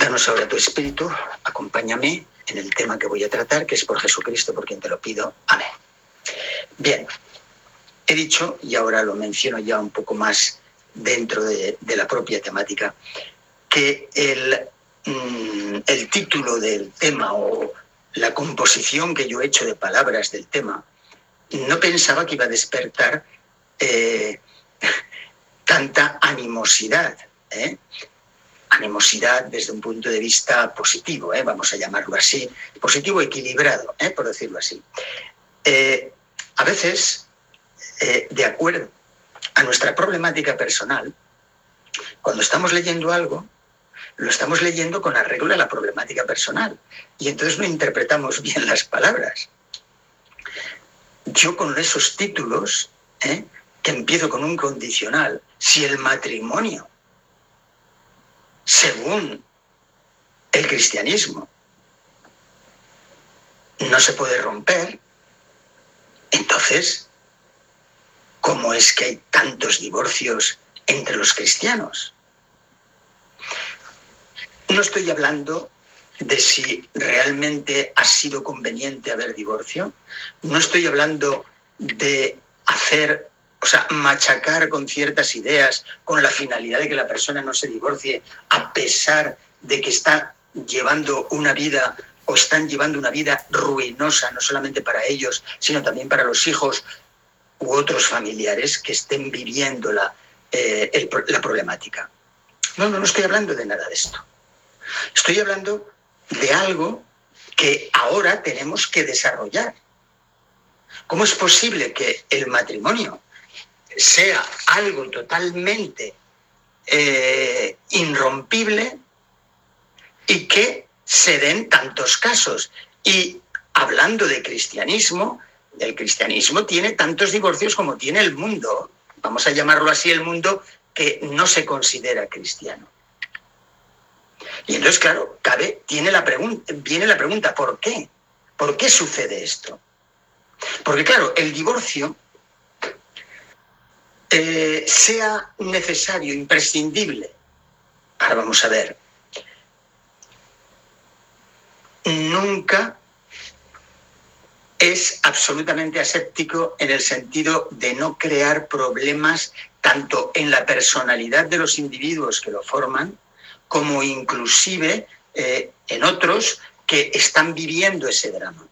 Danos ahora tu espíritu, acompáñame en el tema que voy a tratar, que es por Jesucristo, por quien te lo pido. Amén. Bien, he dicho, y ahora lo menciono ya un poco más dentro de, la propia temática, que el, mm, el título del tema o la composición que yo he hecho de palabras del tema, no pensaba que iba a despertar eh, tanta animosidad. ¿eh? Animosidad desde un punto de vista positivo, ¿eh? vamos a llamarlo así, positivo equilibrado, por decirlo así. a veces, de acuerdo a nuestra problemática personal, cuando estamos leyendo algo, lo estamos leyendo con arreglo a la problemática personal y entonces no interpretamos bien las palabras. Yo con esos títulos, ¿eh? que empiezo con un condicional, si el matrimonio, según el cristianismo, no se puede romper, entonces, ¿cómo es que hay tantos divorcios entre los cristianos? No estoy hablando de si realmente ha sido conveniente haber divorcio. No estoy hablando de hacer, o sea, machacar con ciertas ideas con la finalidad de que la persona no se divorcie a pesar de que está llevando una vida o están llevando una vida ruinosa, no solamente para ellos, sino también para los hijos u otros familiares que estén viviendo la, eh, la problemática. No, no, no estoy hablando de nada de esto. Estoy hablando de algo que ahora tenemos que desarrollar. ¿Cómo es posible que el matrimonio sea algo totalmente eh, irrompible y que se den tantos casos? Y hablando de cristianismo, el cristianismo tiene tantos divorcios como tiene el mundo, vamos a llamarlo así, el mundo que no se considera cristiano. Y entonces, claro, cabe, tiene la viene la pregunta, ¿por qué? ¿Por qué sucede esto? Porque, claro, el divorcio, eh, sea necesario, imprescindible. Ahora vamos a ver. Nunca es absolutamente aséptico en el sentido de no crear problemas tanto en la personalidad de los individuos que lo forman, como inclusive eh, en otros que están viviendo ese drama.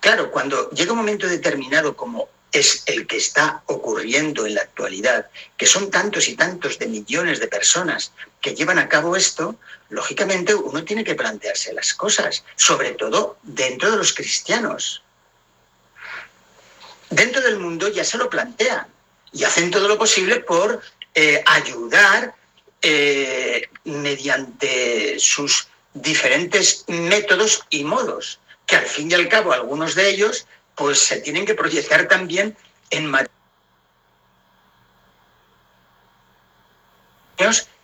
Claro, cuando llega un momento determinado como es el que está ocurriendo en la actualidad, que son tantos y tantos de millones de personas que llevan a cabo esto, lógicamente uno tiene que plantearse las cosas, sobre todo dentro de los cristianos. Dentro del mundo ya se lo plantean y hacen todo lo posible por eh, ayudar eh, mediante sus diferentes métodos y modos, que al fin y al cabo algunos de ellos pues se tienen que proyectar también en matrimonios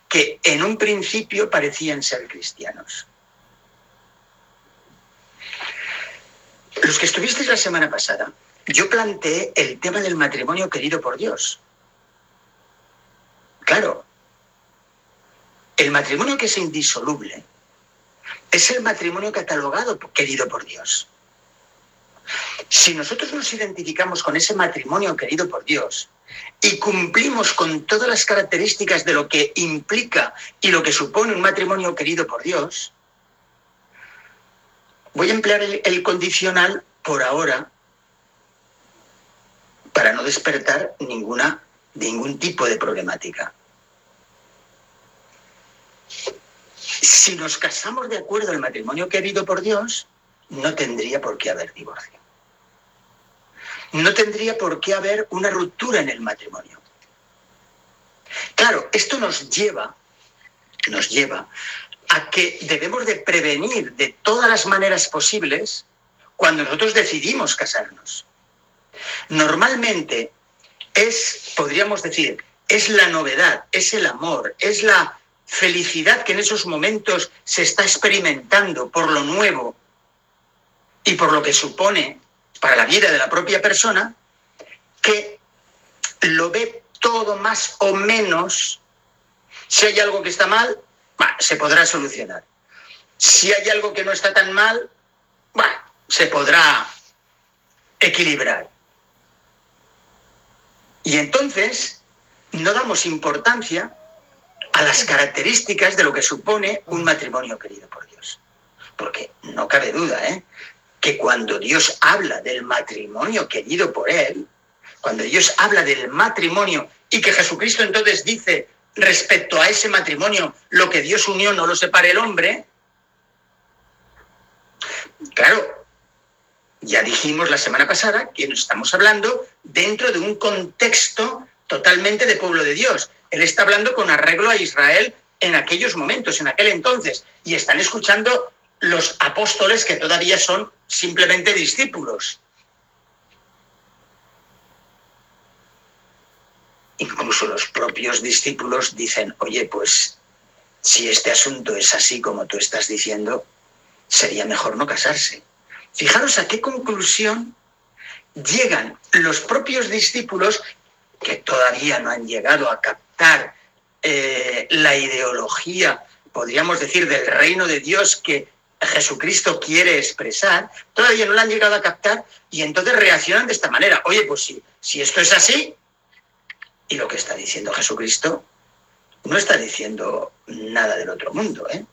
que en un principio parecían ser cristianos. Los que estuvisteis la semana pasada, yo planteé el tema del matrimonio querido por Dios. Claro, el matrimonio que es indisoluble es el matrimonio catalogado, querido por Dios. Si nosotros nos identificamos con ese matrimonio querido por Dios y cumplimos con todas las características de lo que implica y lo que supone un matrimonio querido por Dios, voy a emplear el, condicional por ahora para no despertar ninguna, ningún tipo de problemática. Si nos casamos de acuerdo al matrimonio querido por Dios, no tendría por qué haber divorcio. No tendría por qué haber una ruptura en el matrimonio. Claro, esto nos lleva, nos lleva a que debemos de prevenir de todas las maneras posibles cuando nosotros decidimos casarnos. Normalmente es, podríamos decir, es la novedad, es el amor, es la felicidad que en esos momentos se está experimentando por lo nuevo y por lo que supone para la vida de la propia persona, que lo ve todo más o menos, si hay algo que está mal, se podrá solucionar. Si hay algo que no está tan mal, se podrá equilibrar. Y entonces no damos importancia a las características de lo que supone un matrimonio querido por Dios. Porque no cabe duda, ¿eh? Que cuando Dios habla del matrimonio querido por Él, cuando Dios habla del matrimonio y que Jesucristo entonces dice respecto a ese matrimonio, lo que Dios unió no lo separe el hombre, claro, ya dijimos la semana pasada que nos estamos hablando dentro de un contexto totalmente de pueblo de Dios. Él está hablando con arreglo a Israel en aquellos momentos, en aquel entonces, y están escuchando los apóstoles que todavía son simplemente discípulos. Incluso los propios discípulos dicen, oye, pues si este asunto es así como tú estás diciendo, sería mejor no casarse. Fijaros a qué conclusión llegan los propios discípulos que todavía no han llegado a captar eh, la ideología, podríamos decir, del reino de Dios que Jesucristo quiere expresar, todavía no la han llegado a captar y entonces reaccionan de esta manera. Oye, pues si, si esto es así, y lo que está diciendo Jesucristo no está diciendo nada del otro mundo, ¿eh?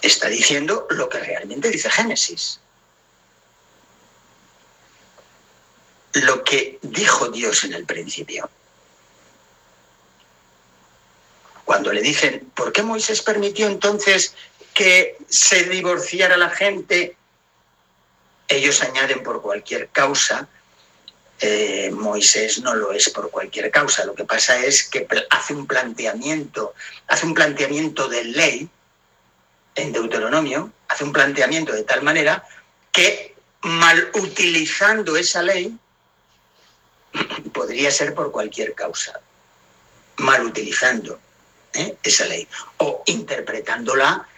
Está diciendo lo que realmente dice Génesis. Lo que dijo Dios en el principio. Cuando le dicen, ¿por qué Moisés permitió entonces que se divorciara la gente, ellos añaden por cualquier causa. Eh, Moisés no lo es por cualquier causa. Lo que pasa es que hace un planteamiento, hace un planteamiento de ley en Deuteronomio, hace un planteamiento de tal manera que mal utilizando esa ley podría ser por cualquier causa, mal utilizando ¿eh? esa ley o interpretándola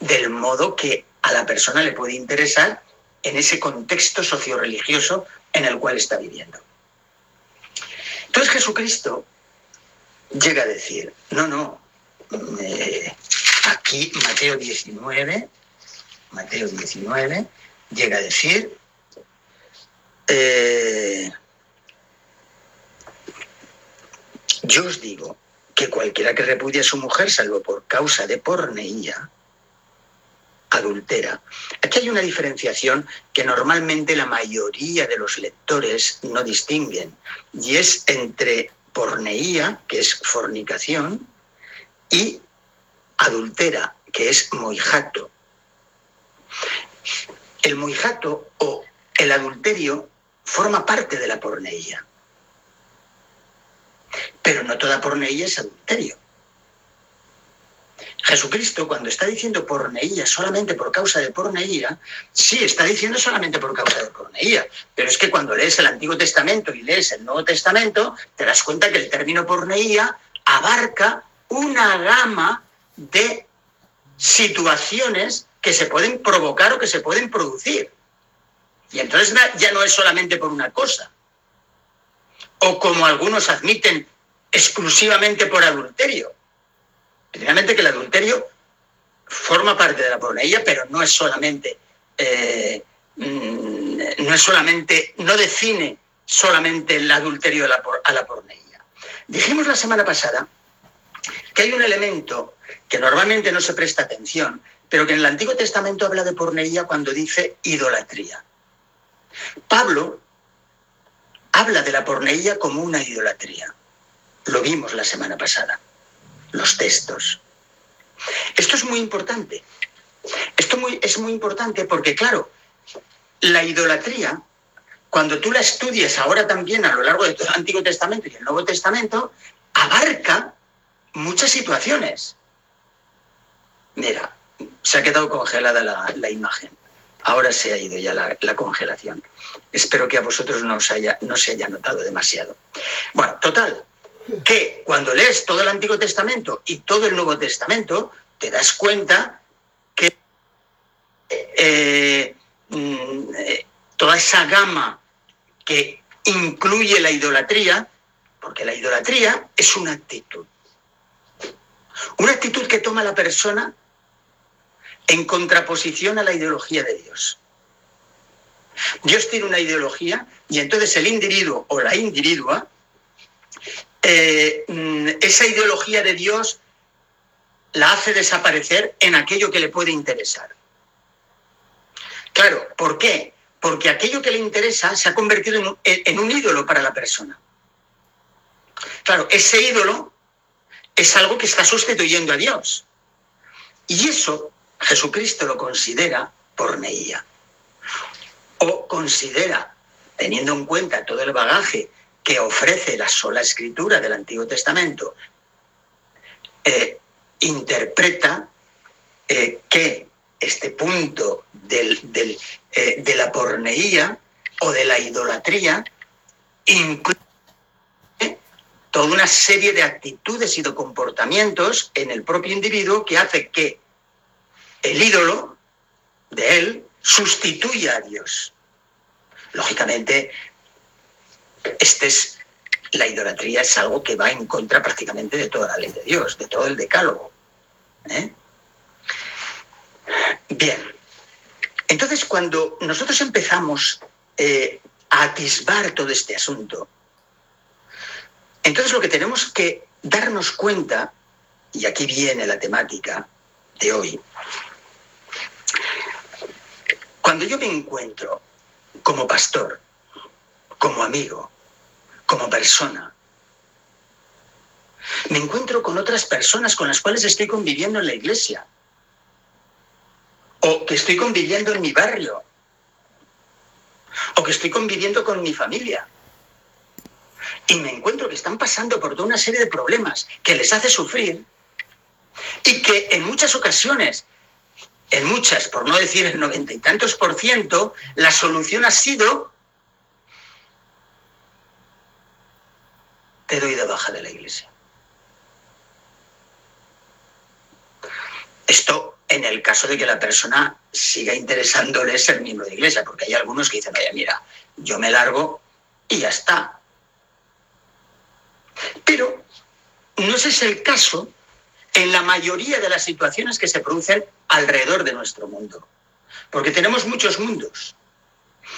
del modo que a la persona le puede interesar en ese contexto socio-religioso en el cual está viviendo. Entonces Jesucristo llega a decir, no, no, eh, aquí Mateo 19, Mateo 19, llega a decir, eh, yo os digo que cualquiera que repudie a su mujer, salvo por causa de porneía, adultera. Aquí hay una diferenciación que normalmente la mayoría de los lectores no distinguen, y es entre porneía, que es fornicación, y adultera, que es moijato. El moijato o el adulterio forma parte de la porneía, pero no toda porneía es adulterio. Jesucristo, cuando está diciendo porneía solamente por causa de porneía, sí, está diciendo solamente por causa de porneía. Pero es que cuando lees el Antiguo Testamento y lees el Nuevo Testamento, te das cuenta que el término porneía abarca una gama de situaciones que se pueden provocar o que se pueden producir. Y entonces ya no es solamente por una cosa. O como algunos admiten, exclusivamente por adulterio Primeramente que el adulterio forma parte de la porneía, pero no es solamente, eh, mm, no es solamente, no define solamente el adulterio a la, a porneía. Dijimos la semana pasada que hay un elemento que normalmente no se presta atención, pero que en el Antiguo Testamento habla de porneía cuando dice idolatría. Pablo habla de la porneía como una idolatría. Lo vimos la semana pasada los textos. Esto es muy importante. Esto es muy importante porque, claro, la idolatría, cuando tú la estudias ahora también a lo largo de todo Antiguo Testamento y el Nuevo Testamento, abarca muchas situaciones. Mira, se ha quedado congelada la, imagen. Ahora se ha ido ya la, la, congelación. Espero que a vosotros no, os haya, no se haya notado demasiado. Bueno, total, que cuando lees todo el Antiguo Testamento y todo el Nuevo Testamento, te das cuenta que eh, mm, toda esa gama que incluye la idolatría, porque la idolatría es una actitud. actitud que toma la persona en contraposición a la ideología de Dios. Dios tiene una ideología y entonces el individuo o la individua, eh, mm, esa ideología de Dios la hace desaparecer en aquello que le puede interesar. Claro, ¿por qué? Porque aquello que le interesa se ha convertido en un ídolo para la persona. Claro, ese ídolo es algo que está sustituyendo a Dios. Y eso Jesucristo lo considera porneía. O considera, teniendo en cuenta todo el bagaje que ofrece la sola escritura del Antiguo Testamento, eh, interpreta eh, que este punto eh, de la porneía o de la idolatría incluye toda una serie de actitudes y de comportamientos en el propio individuo que hace que el ídolo de él sustituya a Dios. Lógicamente, este es, la idolatría es algo que va en contra prácticamente de toda la ley de Dios, de todo el decálogo. ¿eh? Bien, entonces cuando nosotros empezamos eh, a atisbar todo este asunto, entonces lo que tenemos que darnos cuenta, y aquí viene la temática de hoy, cuando yo me encuentro como pastor, como amigo, como persona, me encuentro con otras personas con las cuales estoy conviviendo en la iglesia, o que estoy conviviendo en mi barrio, o que estoy conviviendo con mi familia. Y me encuentro que están pasando por toda una serie de problemas que les hace sufrir y que en muchas ocasiones en muchas, por no decir el noventa y tantos por ciento, la solución ha sido te doy de baja de la iglesia. Esto en el caso de que la persona siga interesándole ser miembro de iglesia, porque hay algunos que dicen, vaya, mira, yo me largo y ya está. Pero no ese es el caso en la mayoría de las situaciones que se producen alrededor de nuestro mundo. Porque tenemos muchos mundos.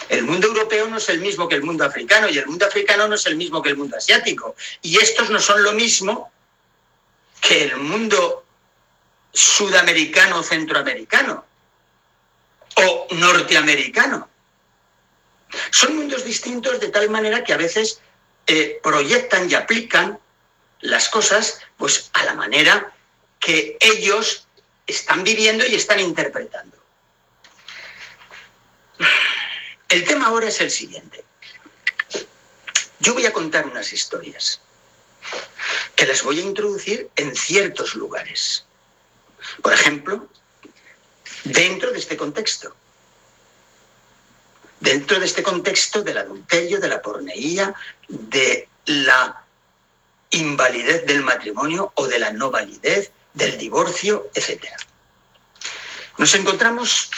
El mundo europeo no es el mismo que el mundo africano y el mundo africano no es el mismo que el mundo asiático. Y estos no son lo mismo que el mundo sudamericano centroamericano o norteamericano. Son mundos distintos de tal manera que a veces eh, proyectan y aplican las cosas pues, a la manera que ellos están viviendo y están interpretando. El tema ahora es el siguiente. Yo voy a contar unas historias que las voy a introducir en ciertos lugares. Por ejemplo, dentro de este contexto. Dentro de este contexto del adulterio, de la porneía, de la invalidez del matrimonio o de la no validez, del divorcio, etc. Nos encontramos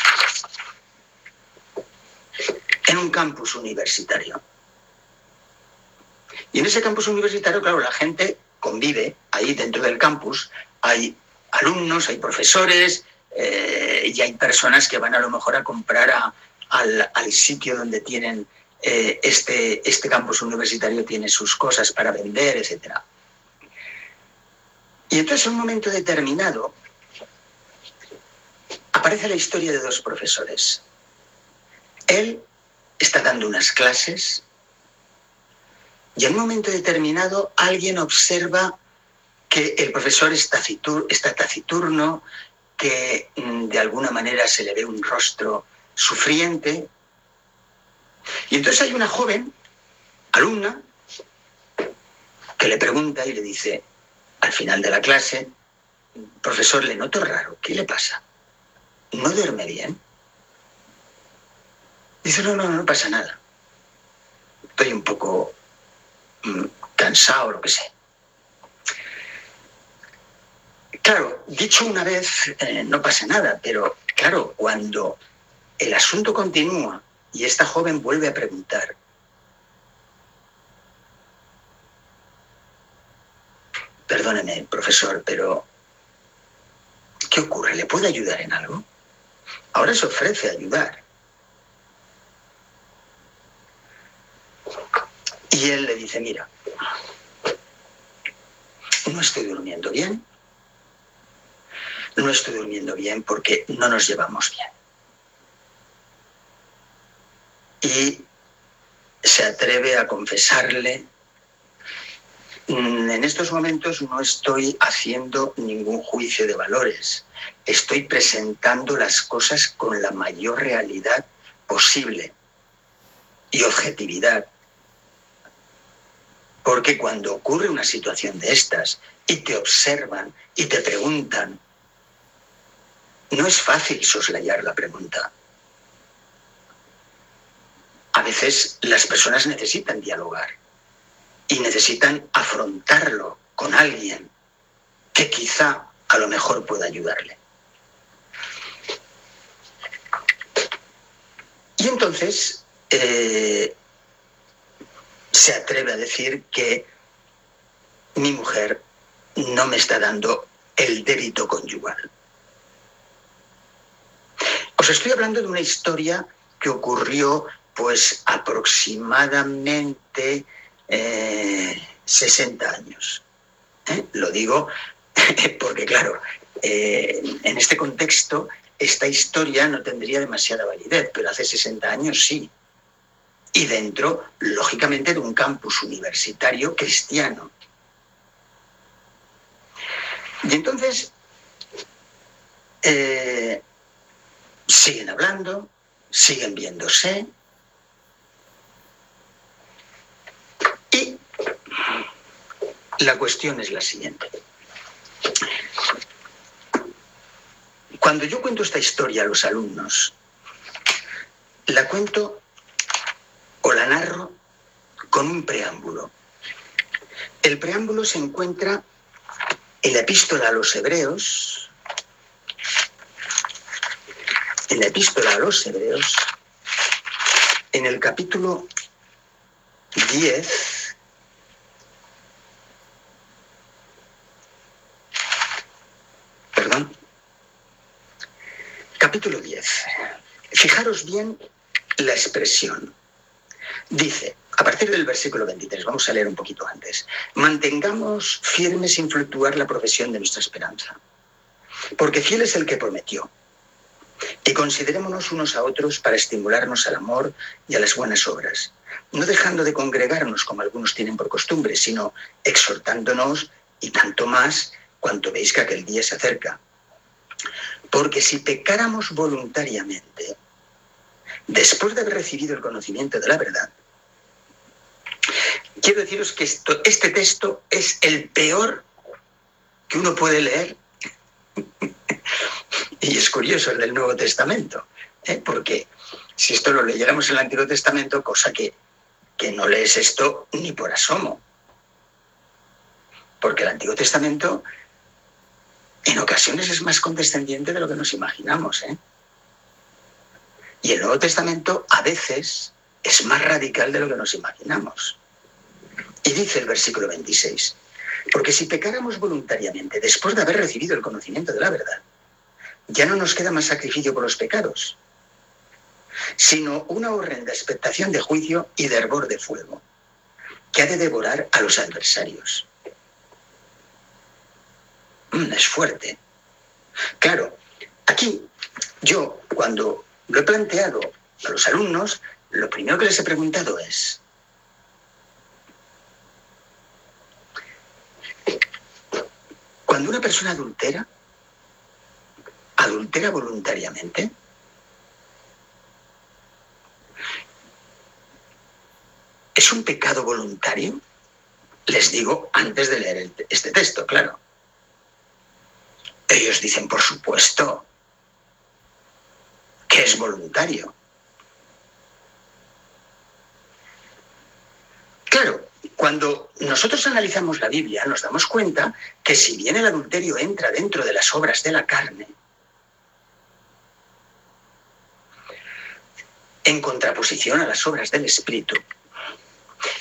en un campus universitario. Y en ese campus universitario, claro, la gente convive ahí dentro del campus, hay alumnos, hay profesores eh, y hay personas que van a lo mejor a comprar al, sitio donde tienen eh, este, este campus universitario, tiene sus cosas para vender, etcétera. Y entonces en un momento determinado aparece la historia de dos profesores. Él está dando unas clases y en un momento determinado alguien observa que el profesor está, taciturno, que mm, de alguna manera se le ve un rostro sufriente. Y entonces hay una joven, alumna, que le pregunta y le dice, al final de la clase, profesor, le noto raro, ¿qué le pasa? ¿No duerme bien? Dice, no, no, no pasa nada. Estoy un poco mm, cansado, lo que sé. Claro, dicho una vez, eh, no pasa nada, pero claro, cuando el asunto continúa y esta joven vuelve a preguntar, perdóneme, profesor, pero ¿qué ocurre? ¿Le puede ayudar en algo? Ahora se ofrece ayudar. Y él le dice, mira, no estoy durmiendo bien, no estoy durmiendo bien porque no nos llevamos bien. Y se atreve a confesarle, mm, en estos momentos no estoy haciendo ningún juicio de valores, estoy presentando las cosas con la mayor realidad posible y objetividad. Porque cuando ocurre una situación de estas y te observan y te preguntan, no es fácil soslayar la pregunta. A veces las personas necesitan dialogar y necesitan afrontarlo con alguien que quizá a lo mejor pueda ayudarle. Y entonces eh, se atreve a decir que mi mujer no me está dando el débito conyugal. Os estoy hablando de una historia que ocurrió pues aproximadamente 60 eh, años. ¿eh? Lo digo porque, claro, en este contexto esta historia no tendría demasiada validez, pero hace 60 años sí. Y dentro, lógicamente, de un campus universitario cristiano. Y entonces, eh, siguen hablando, siguen viéndose. Y la cuestión es la siguiente. Cuando yo cuento esta historia a los alumnos, la cuento o la narro con un preámbulo. El preámbulo se encuentra en la epístola a los hebreos, en la epístola a los hebreos, en el capítulo 10, Capítulo 10. Fijaros bien la expresión. Dice, a partir del versículo 23, vamos a leer un poquito antes, mantengamos firme sin fluctuar la profesión de nuestra esperanza, porque fiel es el que prometió. Y considerémonos unos a otros para estimularnos al amor y a las buenas obras, no dejando de congregarnos como algunos tienen por costumbre, sino exhortándonos y tanto más cuanto veis que aquel día se acerca. Porque si pecáramos voluntariamente, después de haber recibido el conocimiento de la verdad, quiero deciros que este texto es el peor que uno puede leer. y es curioso el del Nuevo Testamento, ¿eh? porque si esto lo leyéramos en el Antiguo Testamento, cosa que, que no lees esto ni por asomo, porque el Antiguo Testamento en ocasiones es más condescendiente de lo que nos imaginamos. ¿eh? Y el Nuevo Testamento a veces es más radical de lo que nos imaginamos. Y dice el versículo 26, porque si pecáramos voluntariamente después de haber recibido el conocimiento de la verdad, ya no nos queda más sacrificio por los pecados, sino una horrenda expectación de juicio y de hervor de fuego, que ha de devorar a los adversarios. Mm, es fuerte. Claro, aquí yo cuando lo he planteado a los alumnos, lo primero que les he preguntado es, cuando una persona adultera, adultera voluntariamente, ¿es un pecado voluntario? Les digo antes de leer este texto, claro. Ellos dicen, por supuesto, que es voluntario. Claro, cuando nosotros analizamos la Biblia nos damos cuenta que si bien el adulterio entra dentro de las obras de la carne, en contraposición a las obras del Espíritu,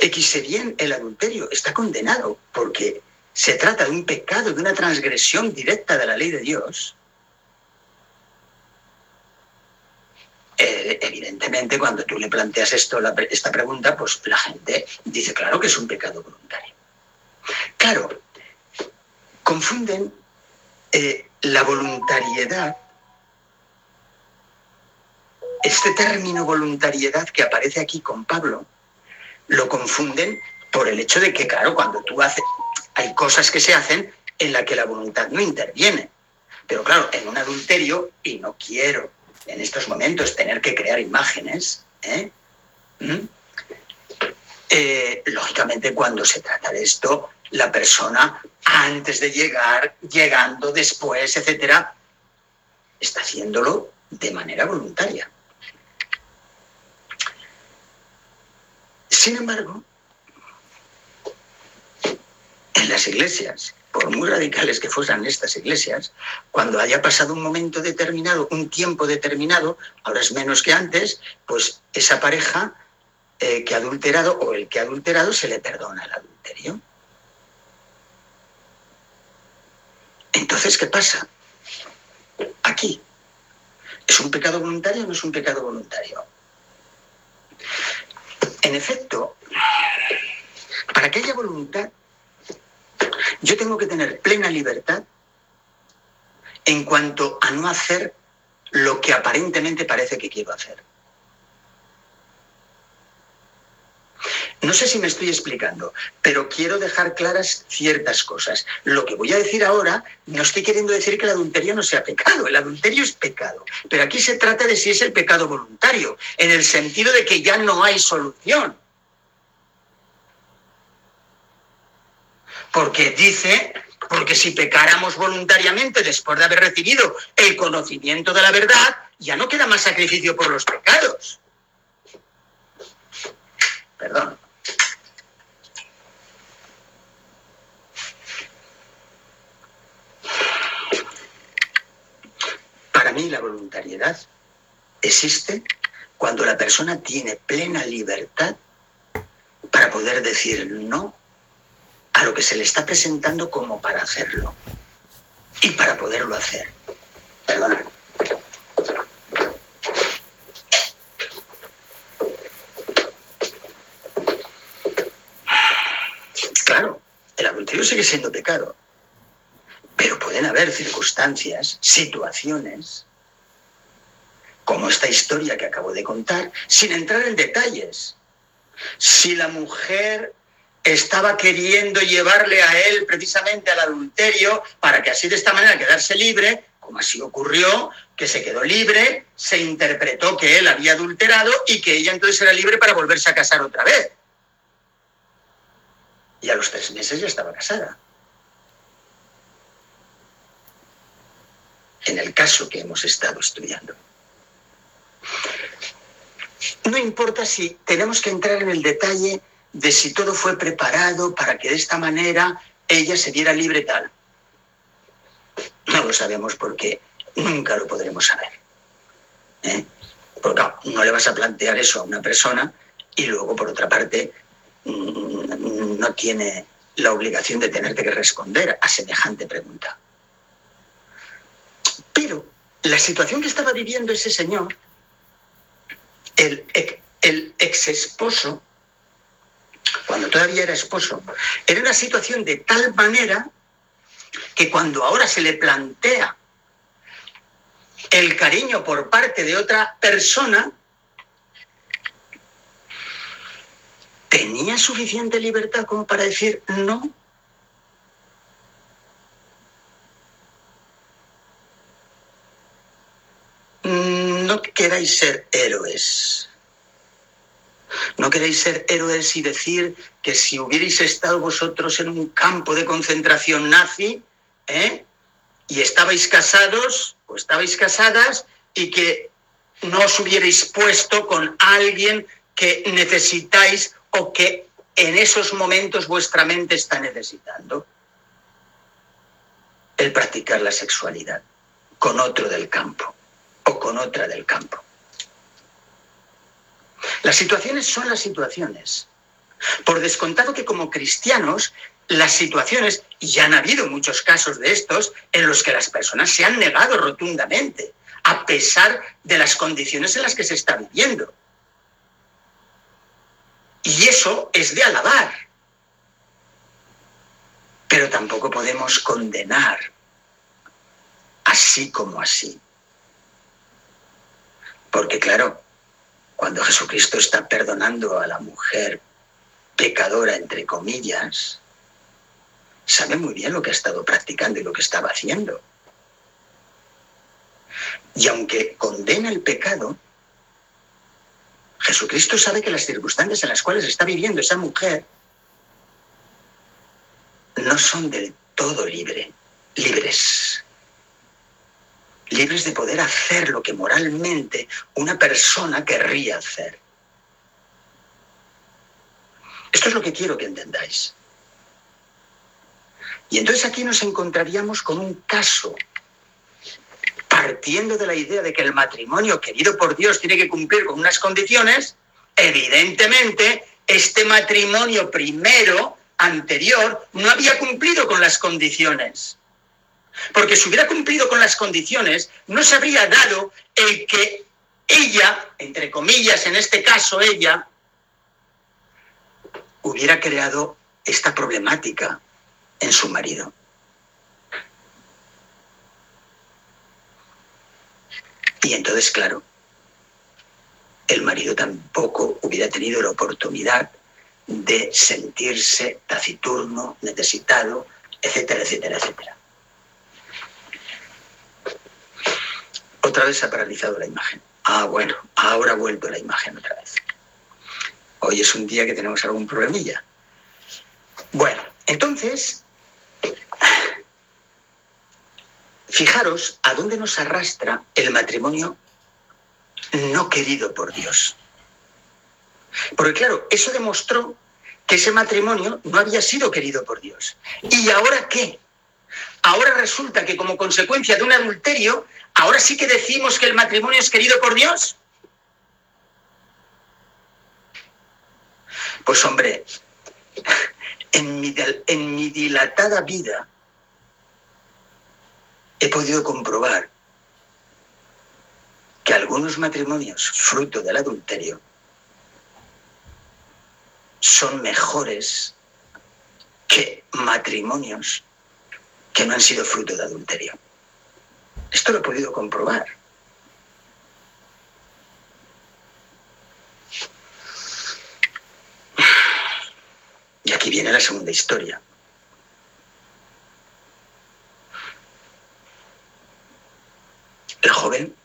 y que si bien el adulterio está condenado porque se trata de un pecado, de una transgresión directa de la ley de Dios, eh, evidentemente, cuando tú le planteas esto, esta pregunta, pues la gente dice, claro que es un pecado voluntario. Claro, confunden eh, la voluntariedad, este término voluntariedad que aparece aquí con Pablo, lo confunden por el hecho de que, claro, cuando tú haces, hay cosas que se hacen en las que la voluntad no interviene. Pero claro, en un adulterio, y no quiero en estos momentos tener que crear imágenes, ¿eh? ¿Mm? Eh, lógicamente cuando se trata de esto, la persona antes de llegar, llegando después, etcétera, está haciéndolo de manera voluntaria. Sin embargo, en las iglesias por muy radicales que fueran estas iglesias, cuando haya pasado un momento determinado, un tiempo determinado, ahora es menos que antes, pues esa pareja eh, que ha adulterado o el que ha adulterado se le perdona el adulterio. Entonces, ¿qué pasa? Aquí. ¿Es un pecado voluntario o no es un pecado voluntario? En efecto, para que haya voluntad yo tengo que tener plena libertad en cuanto a no hacer lo que aparentemente parece que quiero hacer. No sé si me estoy explicando, pero quiero dejar claras ciertas cosas. Lo que voy a decir ahora, no estoy queriendo decir que el adulterio no sea pecado, el adulterio es pecado, pero aquí se trata de si es el pecado voluntario, en el sentido de que ya no hay solución. Porque dice, porque si pecáramos voluntariamente después de haber recibido el conocimiento de la verdad, ya no queda más sacrificio por los pecados. Perdón. Para mí la voluntariedad existe cuando la persona tiene plena libertad para poder decir no a lo que se le está presentando como para hacerlo y para poderlo hacer. Perdona. Claro, el adulterio sigue siendo pecado, pero pueden haber circunstancias, situaciones, como esta historia que acabo de contar, sin entrar en detalles. Si la mujer estaba queriendo llevarle a él precisamente al adulterio para que así de esta manera quedarse libre, como así ocurrió, que se quedó libre, se interpretó que él había adulterado y que ella entonces era libre para volverse a casar otra vez. Y a los tres meses ya estaba casada. En el caso que hemos estado estudiando. No importa si tenemos que entrar en el detalle de si todo fue preparado para que de esta manera ella se viera libre tal. No lo sabemos porque nunca lo podremos saber. ¿eh? Porque no, le vas a plantear eso a una persona y luego, por otra parte, mm, no tiene la obligación de tenerte que responder a semejante pregunta. Pero la situación que estaba viviendo ese señor, el, el ex esposo, todavía era esposo, era una situación de tal manera que cuando ahora se le plantea el cariño por parte de otra persona, tenía suficiente libertad como para decir no. No queráis ser héroes. No queréis ser héroes y decir que si hubierais estado vosotros en un campo de concentración nazi, ¿eh? y estabais casados o estabais casadas y que no os hubierais puesto con alguien que necesitáis o que en esos momentos vuestra mente está necesitando. El practicar la sexualidad con otro del campo o con otra del campo. Las situaciones son las situaciones. Por descontado que como cristianos las situaciones, y ya han habido muchos casos de estos, en los que las personas se han negado rotundamente, a pesar de las condiciones en las que se está viviendo. Y eso es de alabar. Pero tampoco podemos condenar así como así. Porque claro, cuando Jesucristo está perdonando a la mujer pecadora, entre comillas, sabe muy bien lo que ha estado practicando y lo que estaba haciendo. Y aunque condena el pecado, Jesucristo sabe que las circunstancias en las cuales está viviendo esa mujer no son del todo libre, libres. Libres de poder hacer lo que moralmente una persona querría hacer. Esto es lo que quiero que entendáis. Y entonces aquí nos encontraríamos con un caso, partiendo de la idea de que el matrimonio querido por Dios tiene que cumplir con unas condiciones, evidentemente este matrimonio primero, anterior, no había cumplido con las condiciones. Porque si hubiera cumplido con las condiciones, no se habría dado el que ella, entre comillas, en este caso ella, hubiera creado esta problemática en su marido. Y entonces, claro, el marido tampoco hubiera tenido la oportunidad de sentirse taciturno, necesitado, etcétera, etcétera, etcétera. Otra vez ha paralizado la imagen. Ah, bueno, ahora ha vuelto la imagen otra vez. Hoy es un día que tenemos algún problemilla. Bueno, entonces, fijaros a dónde nos arrastra el matrimonio no querido por Dios. Porque claro, eso demostró que ese matrimonio no había sido querido por Dios. ¿Y ahora qué? Ahora resulta que como consecuencia de un adulterio, ahora sí que decimos que el matrimonio es querido por Dios. Pues hombre, en mi, dilatada vida he podido comprobar que algunos matrimonios fruto del adulterio son mejores que matrimonios que no han sido fruto de adulterio. Esto lo he podido comprobar. Y aquí viene la segunda historia. El joven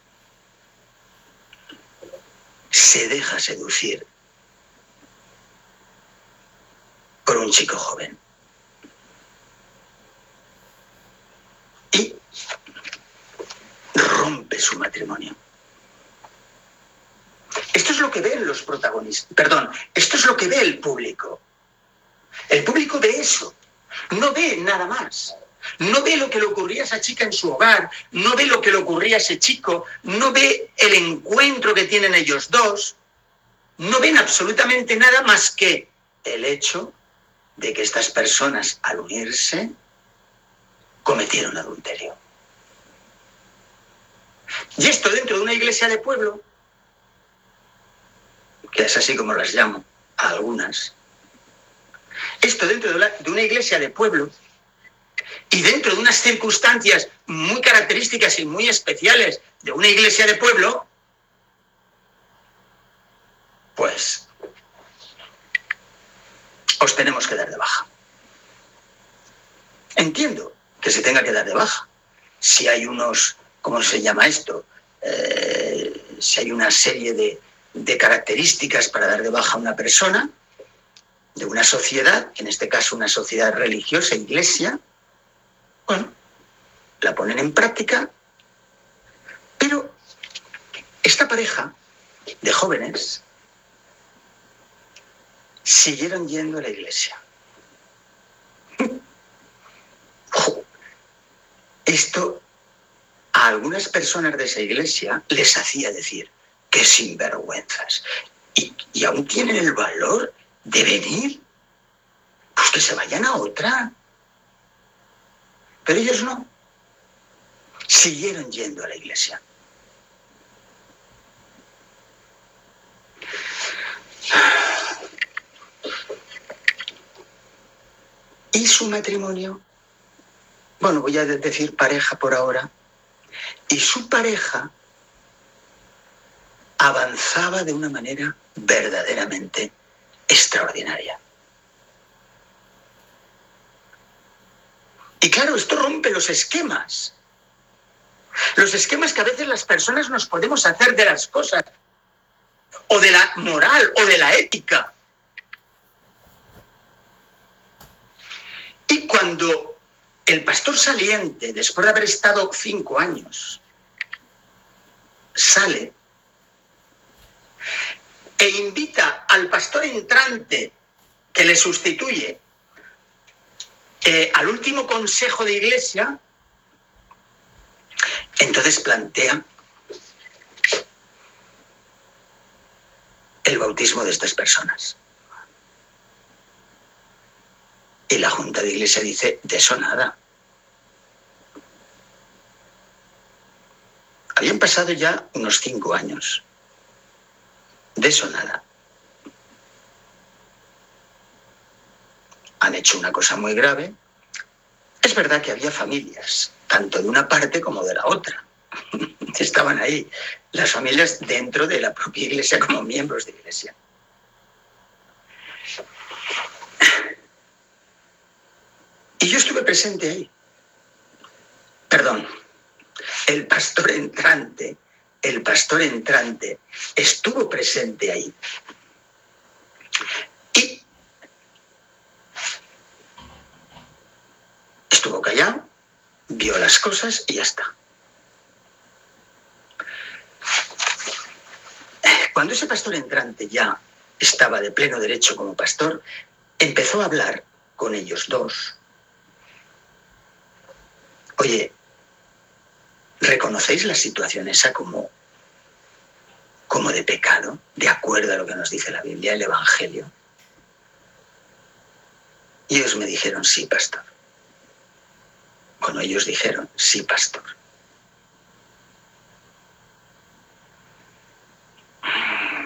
se deja seducir por un chico joven. Y rompe su matrimonio. Esto es lo que ven los protagonistas, perdón, esto es lo que ve el público. El público ve eso, no ve nada más. No ve lo que le ocurría a esa chica en su hogar, no ve lo que le ocurría a ese chico, no ve el encuentro que tienen ellos dos, no ven absolutamente nada más que el hecho de que estas personas al unirse cometieron adulterio. Y esto dentro de una iglesia de pueblo, que es así como las llamo a algunas, esto dentro de, una iglesia de pueblo y dentro de unas circunstancias muy características y muy especiales de una iglesia de pueblo, pues os tenemos que dar de baja. Entiendo que se tenga que dar de baja. Si hay unos, ¿cómo se llama esto? Eh, si hay una serie de, de características para dar de baja a una persona, de una sociedad, en este caso una sociedad religiosa, iglesia, bueno, la ponen en práctica, pero esta pareja de jóvenes siguieron yendo a la iglesia. Esto a algunas personas de esa iglesia les hacía decir que sinvergüenzas. Y, y aún tienen el valor de venir pues que se vayan a otra. Pero ellos no. Siguieron yendo a la iglesia. ¿Y su matrimonio? Bueno, voy a decir pareja por ahora. Y su pareja avanzaba de una manera verdaderamente extraordinaria. Y claro, esto rompe los esquemas. Los esquemas que a veces las personas nos podemos hacer de las cosas, o de la moral, o de la ética. Y cuando el pastor saliente, después de haber estado cinco años, sale e invita al pastor entrante que le sustituye al último consejo de iglesia, entonces plantea el bautismo de estas personas. Y la Junta de Iglesia dice, de eso nada. Habían pasado ya unos cinco años. De eso nada. Han hecho una cosa muy grave. Es verdad que había familias, tanto de una parte como de la otra. Estaban ahí las familias dentro de la propia iglesia como miembros de iglesia. Y yo estuve presente ahí. Perdón, el pastor entrante el pastor entrante estuvo presente ahí. Y estuvo callado, vio las cosas y ya está. Cuando ese pastor entrante ya estaba de pleno derecho como pastor, empezó a hablar con ellos dos. Oye, ¿Reconocéis la situación esa como, como de pecado, de acuerdo a lo que nos dice la Biblia, el Evangelio? Y ellos me dijeron, sí, pastor. Cuando ellos dijeron, sí, pastor.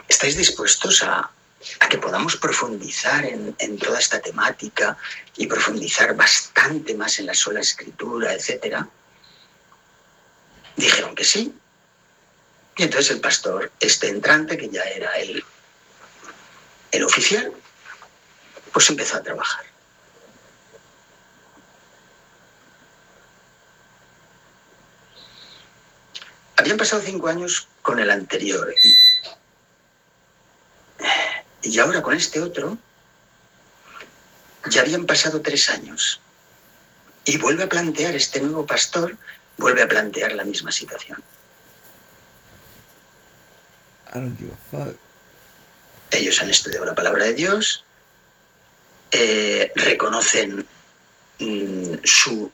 ¿Estáis dispuestos a, que podamos profundizar en, en, toda esta temática y profundizar bastante más en la sola escritura, etcétera? Dijeron que sí. Y entonces el pastor, este entrante, que ya era el, el oficial, pues empezó a trabajar. Habían pasado cinco años con el anterior y ahora con este otro ya habían pasado tres años. Y vuelve a plantear este nuevo pastor vuelve a plantear la misma situación. Ellos han estudiado la palabra de Dios, eh, reconocen mm, su,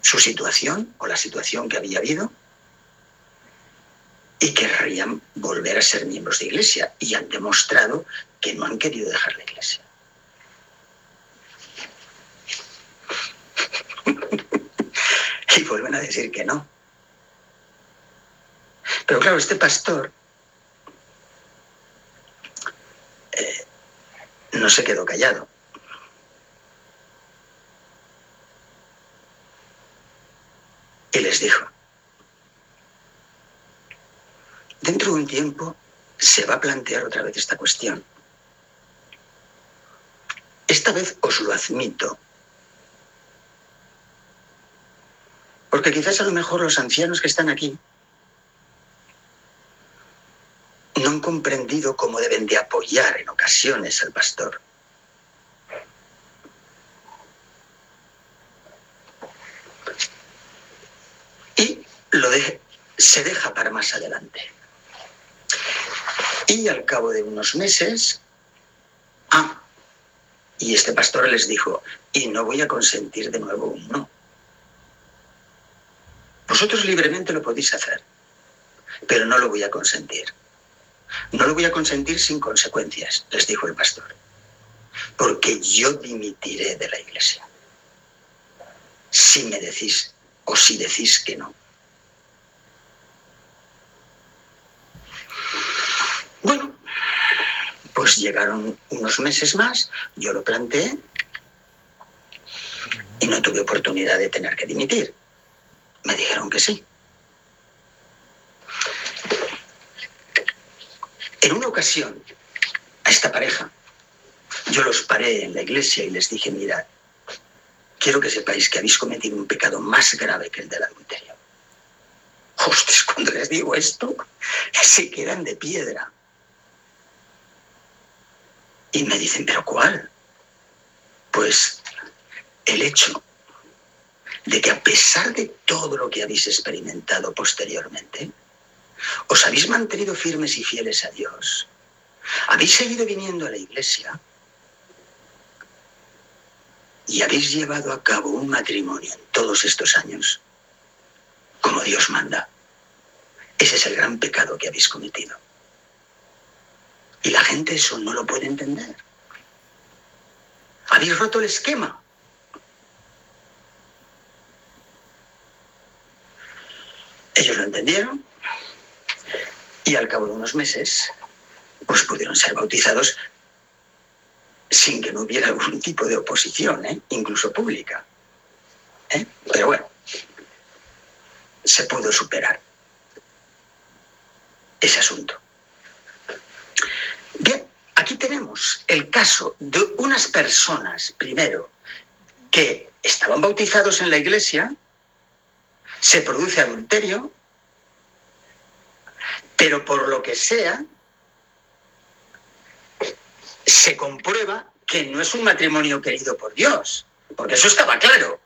su situación o la situación que había habido y querrían volver a ser miembros de iglesia y han demostrado que no han querido dejar la iglesia. Y vuelven a decir que no. Pero claro, este pastor eh, no se quedó callado. Y les dijo, dentro de un tiempo se va a plantear otra vez esta cuestión. Esta vez os lo admito, Porque quizás a lo mejor los ancianos que están aquí no han comprendido cómo deben de apoyar en ocasiones al pastor. Y lo se deja para más adelante. Y al cabo de unos meses, ah, y este pastor les dijo, y no voy a consentir de nuevo un no. Vosotros libremente lo podéis hacer, pero no lo voy a consentir. No lo voy a consentir sin consecuencias, les dijo el pastor. porque yo dimitiré de la iglesia. Si me decís o si decís que no. Bueno, pues llegaron unos meses más, yo lo planteé y no tuve oportunidad de tener que dimitir. Me dijeron que sí. En una ocasión, a esta pareja, yo los paré en la iglesia y les dije, mirad, quiero que sepáis que habéis cometido un pecado más grave que el del adulterio. Hostias, cuando les digo esto, se quedan de piedra. Y me dicen, ¿pero cuál? Pues el hecho de que a pesar de todo lo que habéis experimentado posteriormente, os habéis mantenido firmes y fieles a Dios, habéis seguido viniendo a la iglesia y habéis llevado a cabo un matrimonio en todos estos años, como Dios manda. Ese es el gran pecado que habéis cometido. Y la gente eso no lo puede entender. Habéis roto el esquema. Ellos lo entendieron y al cabo de unos meses pues pudieron ser bautizados sin que no hubiera algún tipo de oposición, ¿eh? incluso pública. ¿eh? Pero bueno, se pudo superar ese asunto. Bien, aquí tenemos el caso de unas personas, primero, que estaban bautizados en la iglesia, se produce adulterio, pero por lo que sea, se comprueba que no es un matrimonio querido por Dios, porque eso estaba claro.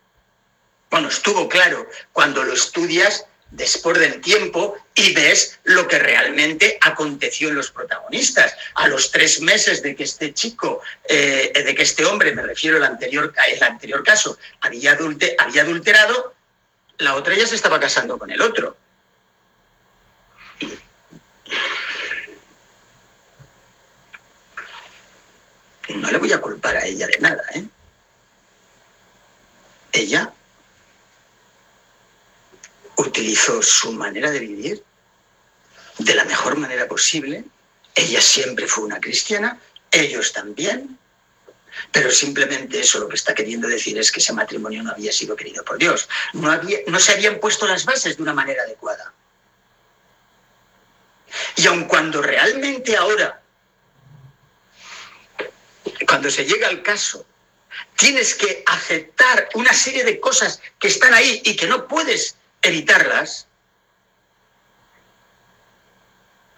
Bueno, estuvo claro cuando lo estudias después del tiempo y ves lo que realmente aconteció en los protagonistas. A los tres meses de que este chico, eh, de que este hombre, me refiero al anterior, el anterior caso, había, había adulterado, la otra ya se estaba casando con el otro. No le voy a culpar a ella de nada, ¿eh? Ella utilizó su manera de vivir de la mejor manera posible. Ella siempre fue una cristiana, ellos también, pero simplemente eso lo que está queriendo decir es que ese matrimonio no había sido querido por Dios. No, había, no se habían puesto las bases de una manera adecuada. Y aun cuando realmente ahora cuando se llega al caso, tienes que aceptar una serie de cosas que están ahí y que no puedes evitarlas,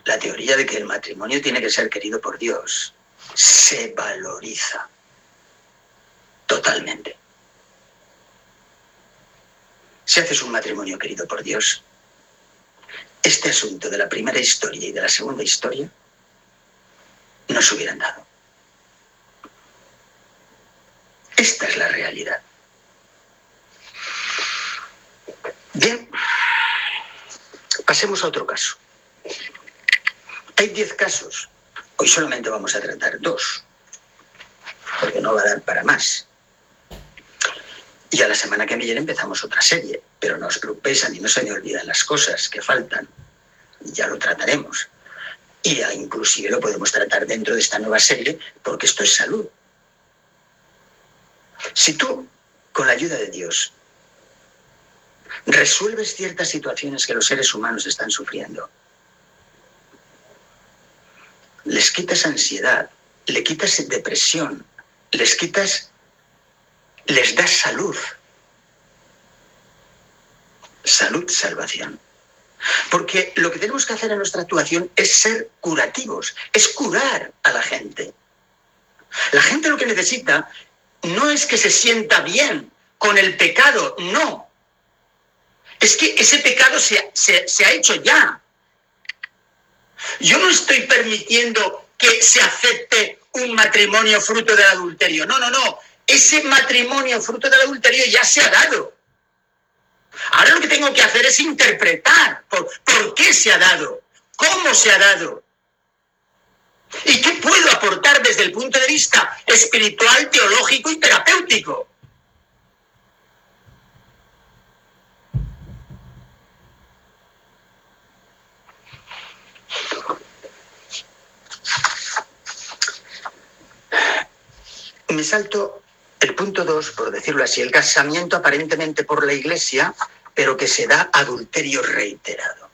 la teoría de que el matrimonio tiene que ser querido por Dios se valoriza totalmente. Si haces un matrimonio querido por Dios, este asunto de la primera historia y de la segunda historia no se hubieran dado. Esta es la realidad. Bien, pasemos a otro caso. Hay diez casos. Hoy solamente vamos a tratar dos, porque no va a dar para más. Y a la semana que viene empezamos otra serie, pero no os preocupéis, a no se me olvidan las cosas que faltan. Ya lo trataremos. Y inclusive lo podemos tratar dentro de esta nueva serie, porque esto es salud. Si tú, con la ayuda de Dios, resuelves ciertas situaciones que los seres humanos están sufriendo, les quitas ansiedad, le quitas depresión, les quitas, les das salud. Salud, salvación. Porque lo que tenemos que hacer en nuestra actuación es ser curativos, es curar a la gente. La gente lo que necesita no es que se sienta bien con el pecado, no. Es que ese pecado se, se, ha hecho ya. Yo no estoy permitiendo que se acepte un matrimonio fruto del adulterio. No, no, no. Ese matrimonio fruto del adulterio ya se ha dado. Ahora lo que tengo que hacer es interpretar por, por qué se ha dado, cómo se ha dado. ¿Y qué puedo aportar desde el punto de vista espiritual, teológico y terapéutico? Me salto el punto 2, por decirlo así, el casamiento aparentemente por la iglesia, pero que se da adulterio reiterado.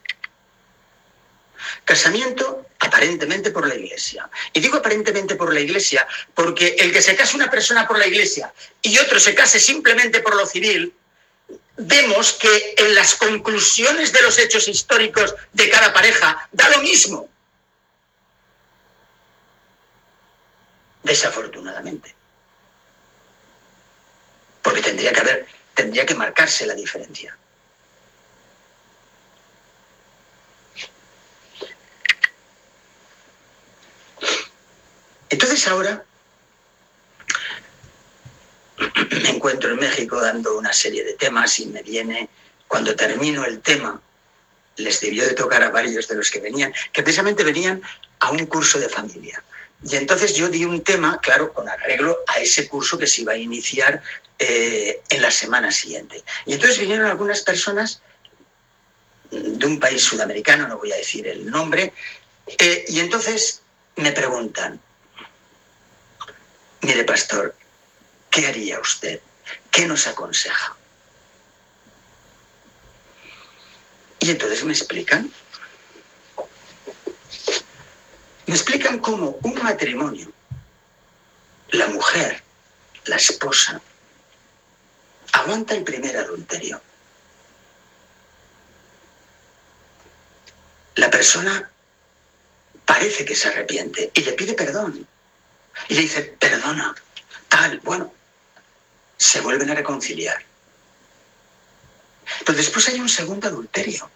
Casamiento aparentemente por la iglesia. Y digo aparentemente por la iglesia porque el que se case una persona por la iglesia y otro se case simplemente por lo civil, vemos que en las conclusiones de los hechos históricos de cada pareja da lo mismo. Desafortunadamente porque tendría que haber, tendría que marcarse la diferencia. Entonces ahora me encuentro en México dando una serie de temas y me viene, cuando termino el tema, les debió de tocar a varios de los que venían, que precisamente venían a un curso de familia. Y entonces yo di un tema, claro, con arreglo a ese curso que se iba a iniciar eh, en la semana siguiente. Y entonces vinieron algunas personas de un país sudamericano, no voy a decir el nombre, eh, y entonces me preguntan, mire pastor, ¿qué haría usted? ¿Qué nos aconseja? Y entonces me explican me explican cómo un matrimonio, la mujer, la esposa, aguanta el primer adulterio. La persona parece que se arrepiente y le pide perdón. Y le dice, perdona, tal, bueno, se vuelven a reconciliar. Pero después hay un segundo adulterio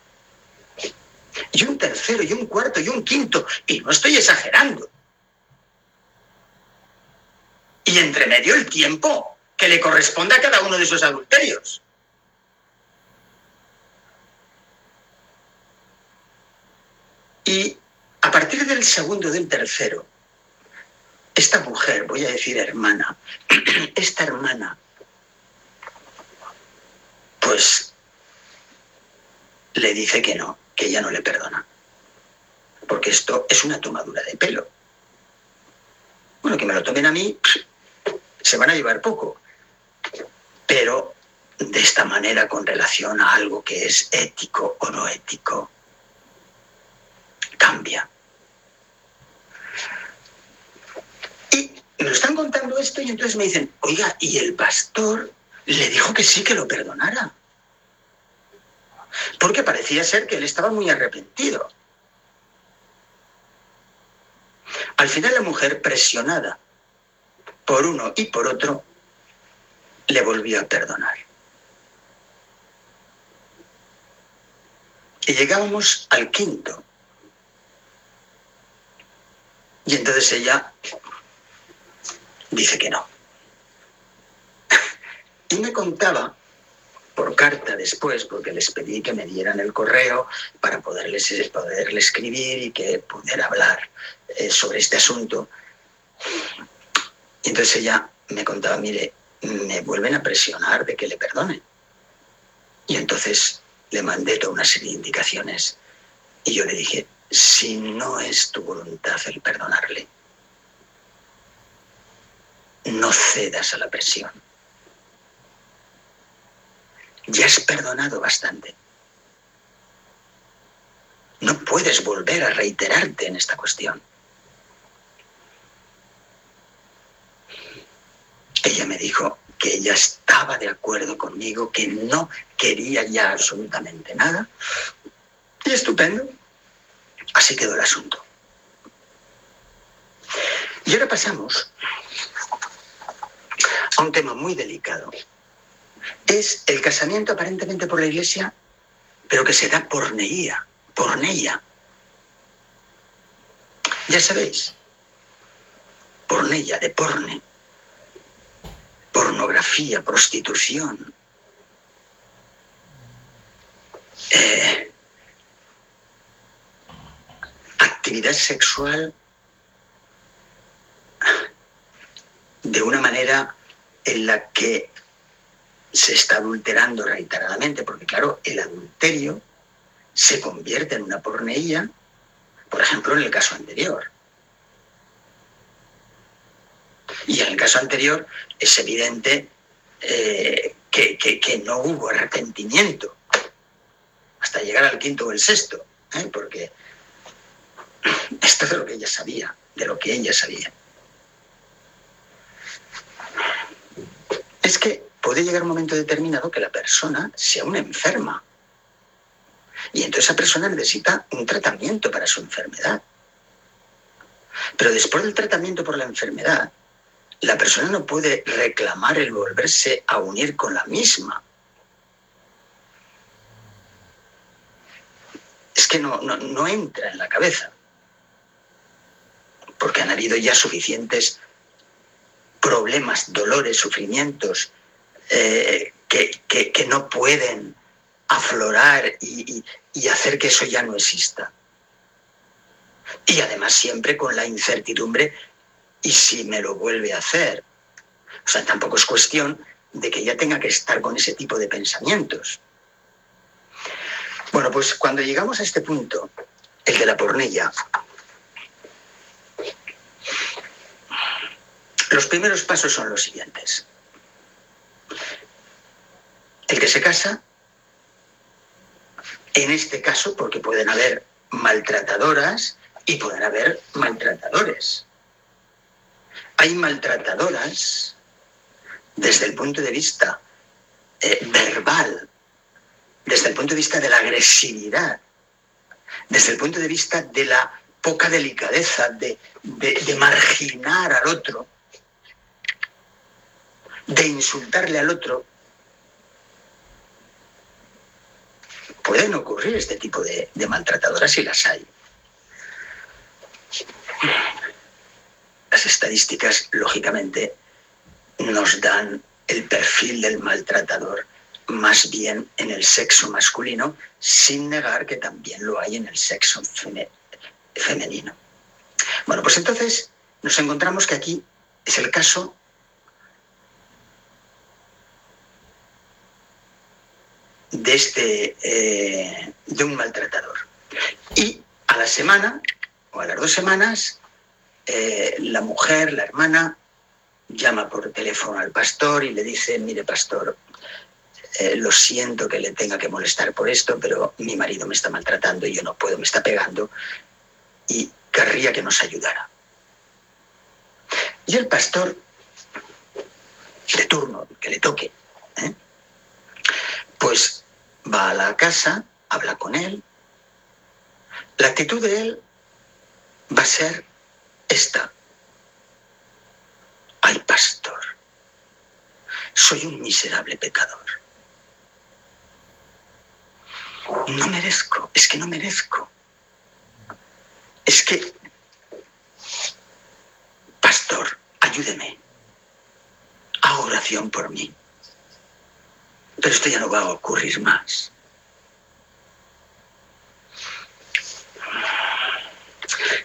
y un tercero, y un cuarto, y un quinto, y no estoy exagerando. Y entre medio el tiempo que le corresponde a cada uno de esos adulterios. Y a partir del segundo, del tercero, esta mujer, voy a decir hermana, esta hermana, pues le dice que no, que ella no le perdona. Porque esto es una tomadura de pelo. Bueno, que me lo tomen a mí, se van a llevar poco. Pero de esta manera con relación a algo que es ético o no ético, cambia. Y están contando esto y entonces me dicen, oiga, y el pastor le dijo que sí que lo perdonara porque parecía ser que él estaba muy arrepentido. Al final la mujer, presionada por uno y por otro, le volvió a perdonar. Y llegábamos al quinto. Y entonces ella dice que no. Y me contaba por carta después, porque les pedí que me dieran el correo para poderles, poderle escribir y que pudiera hablar eh, sobre este asunto. Y entonces ella me contaba, mire, me vuelven a presionar de que le perdone. Y entonces le mandé toda una serie de indicaciones y yo le dije, si no es tu voluntad el perdonarle, no cedas a la presión ya has perdonado bastante. No puedes volver a reiterarte en esta cuestión. Ella me dijo que ella estaba de acuerdo conmigo, que no quería ya absolutamente nada. Y estupendo. Así quedó el asunto. Y ahora pasamos un tema muy delicado, es el casamiento aparentemente por la iglesia, pero que se da por neía, por neía. Ya sabéis, pornella, de porne, pornografía, prostitución. Eh, actividad sexual de una manera en la que se está adulterando reiteradamente, porque claro, el adulterio se convierte en una porneía, por ejemplo, en el caso anterior. Y en el caso anterior es evidente eh, que, no hubo arrepentimiento hasta llegar al quinto o el sexto, ¿eh? porque esto es lo que ella sabía, de lo que ella sabía. Es que puede llegar un momento determinado que la persona sea una enferma. Y entonces esa persona necesita un tratamiento para su enfermedad. Pero después del tratamiento por la enfermedad, la persona no puede reclamar el volverse a unir con la misma. Es que no, no, entra en la cabeza, porque han habido ya suficientes problemas, dolores, sufrimientos eh, que, no pueden aflorar y hacer que eso ya no exista. Y además siempre con la incertidumbre y si me lo vuelve a hacer. O sea, tampoco es cuestión de que ya tenga que estar con ese tipo de pensamientos. Bueno, pues cuando llegamos a este punto, el de la pornilla, los primeros pasos son los siguientes. El que se casa, en este caso, porque pueden haber maltratadoras y pueden haber maltratadores hay maltratadoras desde el punto de vista eh, verbal, desde el punto de vista de la agresividad, desde el punto de vista de la poca delicadeza, de, de marginar al otro, de insultarle al otro, pueden ocurrir este tipo de, maltratadoras y las hay. Las estadísticas, lógicamente, nos dan el perfil del maltratador más bien en el sexo masculino, sin negar que también lo hay en el sexo femenino. Bueno, pues entonces nos encontramos que aquí es el caso de este eh, de un maltratador. Y a la semana o a las dos semanas eh, la mujer, la hermana, llama por teléfono al pastor y le dice, mire pastor, eh, lo siento que le tenga que molestar por esto, pero mi marido me está maltratando y yo no puedo, me está pegando y querría que nos ayudara. Y el pastor, de turno, que le toque, pues va a la casa, habla con él. La actitud de él va a ser esta. Ay, pastor, soy un miserable pecador. No merezco, es que no merezco. Es que, pastor, ayúdeme. Hago oración por mí. Pero esto ya no va a ocurrir más.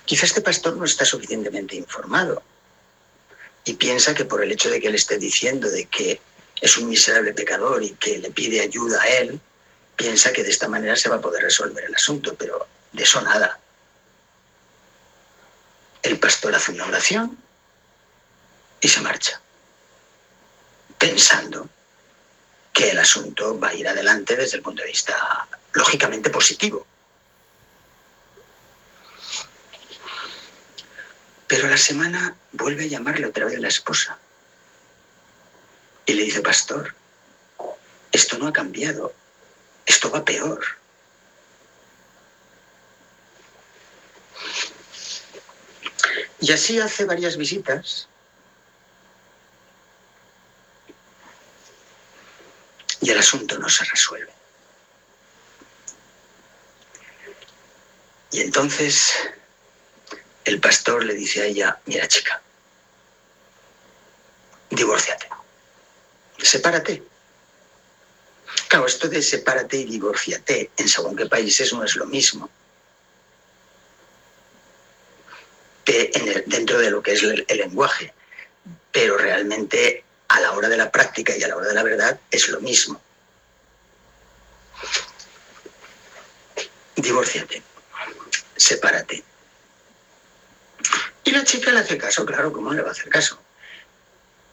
Quizá este pastor no está suficientemente informado y piensa que por el hecho de que él esté diciendo de que es un miserable pecador y que le pide ayuda a él, piensa que de esta manera se va a poder resolver el asunto, pero de eso nada. El pastor hace una oración y se marcha, pensando que el asunto va a ir adelante desde el punto de vista lógicamente positivo. Pero la semana vuelve a llamarle otra vez la esposa. Y le dice, pastor, esto no ha cambiado, esto va peor. Y así hace varias visitas. Y el asunto no se resuelve. Y entonces el pastor le dice a ella, mira chica, divórciate, sepárate. Claro, esto de sepárate y divórciate en según qué países no es lo mismo. dentro de lo que es el, lenguaje. Pero realmente a la hora de la práctica y a la hora de la verdad es lo mismo. Divórciate, sepárate. Y la chica le hace caso, claro, ¿cómo le va a hacer caso?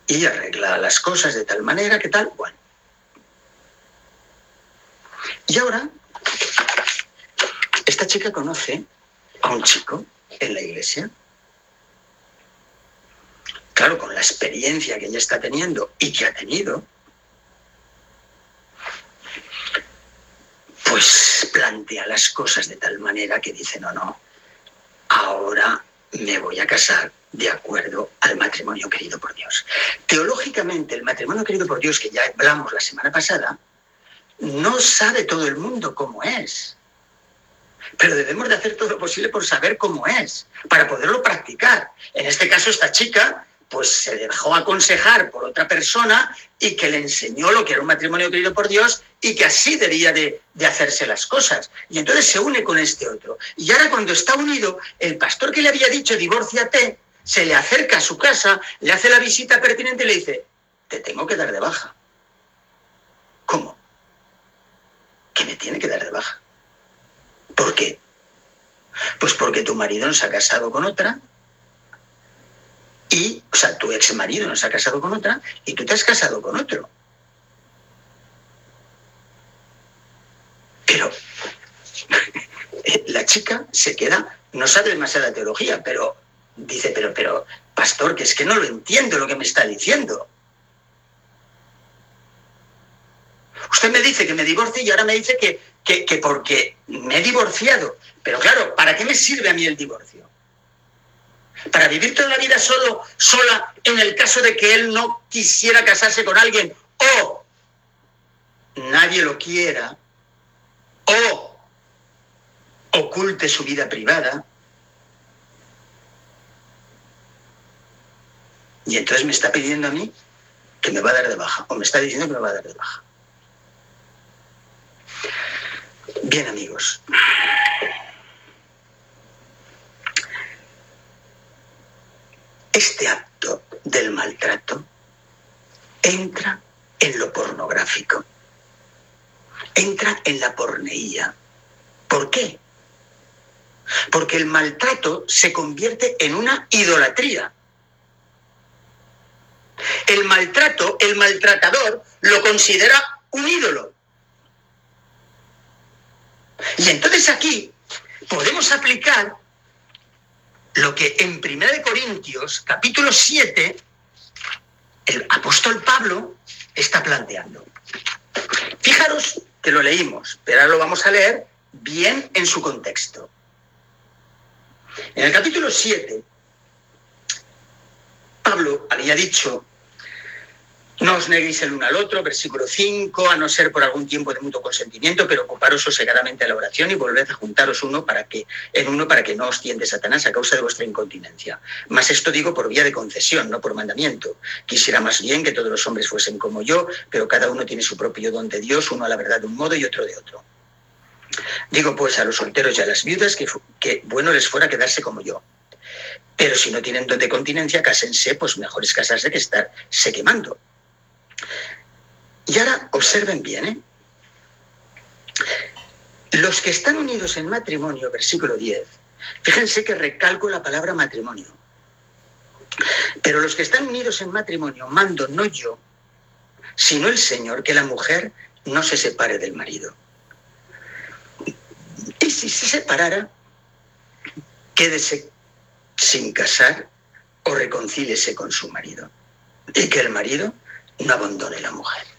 Y arregla las cosas de tal manera que tal, bueno. Y ahora, esta chica conoce a un chico en la iglesia. Claro, con la experiencia que ella está teniendo y que ha tenido, pues plantea las cosas de tal manera que dice, no, no, ahora me voy a casar de acuerdo al matrimonio querido por Dios. Teológicamente, el matrimonio querido por Dios, que ya hablamos la semana pasada, no sabe todo el mundo cómo es. Pero debemos de hacer todo lo posible por saber cómo es, para poderlo practicar. En este caso, esta chica pues se dejó aconsejar por otra persona y que le enseñó lo que era un matrimonio querido por Dios y que así debía de, de, hacerse las cosas. Y entonces se une con este otro. Y ahora cuando está unido, el pastor que le había dicho divórciate, se le acerca a su casa, le hace la visita pertinente y le dice, te tengo que dar de baja. ¿Cómo? Que me tiene que dar de baja. ¿Por qué? Pues porque tu marido no se ha casado con otra y, o sea, tu ex marido no se ha casado con otra y tú te has casado con otro. Pero la chica se queda, no sabe demasiada teología, pero dice, pero, pero, pastor, que es que no lo entiendo lo que me está diciendo. Usted me dice que me divorcie y ahora me dice que, que, que porque me he divorciado. Pero claro, ¿para qué me sirve a mí el divorcio? Para vivir toda la vida solo, sola, en el caso de que él no quisiera casarse con alguien o nadie lo quiera o oculte su vida privada. Y entonces me está pidiendo a mí que me va a dar de baja, o me está diciendo que me va a dar de baja. Bien amigos, este acto del maltrato entra en lo pornográfico, entra en la porneía. ¿Por qué? Porque el maltrato se convierte en una idolatría. El maltrato, el maltratador, lo considera un ídolo. Y entonces aquí podemos aplicar lo que en 1 Corintios, capítulo 7, el apóstol Pablo está planteando. Fijaros que lo leímos, pero ahora lo vamos a leer bien en su contexto. En el capítulo 7, Pablo había dicho no os neguéis el uno al otro, versículo 5, a no ser por algún tiempo de mutuo consentimiento, pero ocuparos sosegadamente a la oración y volved a juntaros uno para que, en uno para que no os tiende Satanás a causa de vuestra incontinencia. Mas esto digo por vía de concesión, no por mandamiento. Quisiera más bien que todos los hombres fuesen como yo, pero cada uno tiene su propio don de Dios, uno a la verdad de un modo y otro de otro. Digo pues a los solteros y a las viudas que, que bueno les fuera quedarse como yo. Pero si no tienen don de continencia, cásense, pues mejor es casarse que estarse quemando. Y ahora observen bien, ¿eh? Los que están unidos en matrimonio, versículo 10, fíjense que recalco la palabra matrimonio. Pero los que están unidos en matrimonio, mando no yo, sino el Señor, que la mujer no se separe del marido. Y si se separara, quédese sin casar o reconcíliese con su marido. Y que el marido no abandone la mujer.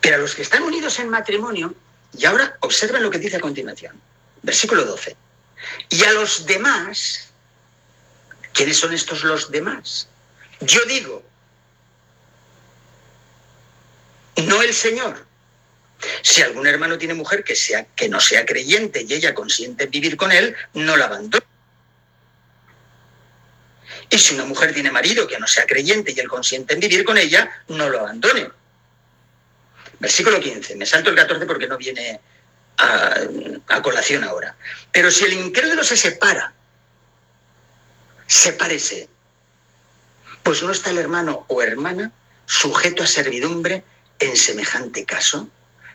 Pero a los que están unidos en matrimonio, y ahora observen lo que dice a continuación, versículo 12, y a los demás, ¿quiénes son estos los demás? Yo digo, no el Señor. Si algún hermano tiene mujer que, sea, que no sea creyente y ella consiente en vivir con él, no la abandone. Y si una mujer tiene marido que no sea creyente y él consiente en vivir con ella, no lo abandone. Versículo 15. Me salto el 14 porque no viene a, colación ahora. Pero si el incrédulo se separa, sepárese. Pues no está el hermano o hermana sujeto a servidumbre en semejante caso,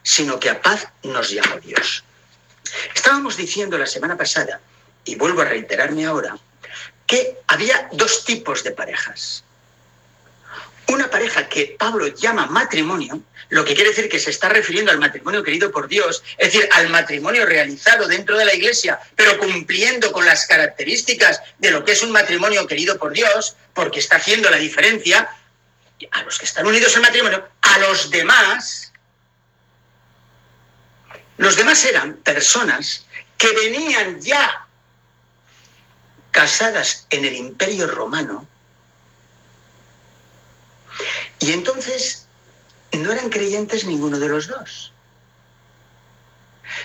sino que a paz nos llamó Dios. Estábamos diciendo la semana pasada, y vuelvo a reiterarme ahora, que había dos tipos de parejas. Una pareja que Pablo llama matrimonio, lo que quiere decir que se está refiriendo al matrimonio querido por Dios, es decir, al matrimonio realizado dentro de la iglesia, pero cumpliendo con las características de lo que es un matrimonio querido por Dios, porque está haciendo la diferencia a los que están unidos en matrimonio, a los demás, los demás eran personas que venían ya casadas en el imperio romano y entonces no eran creyentes ninguno de los dos.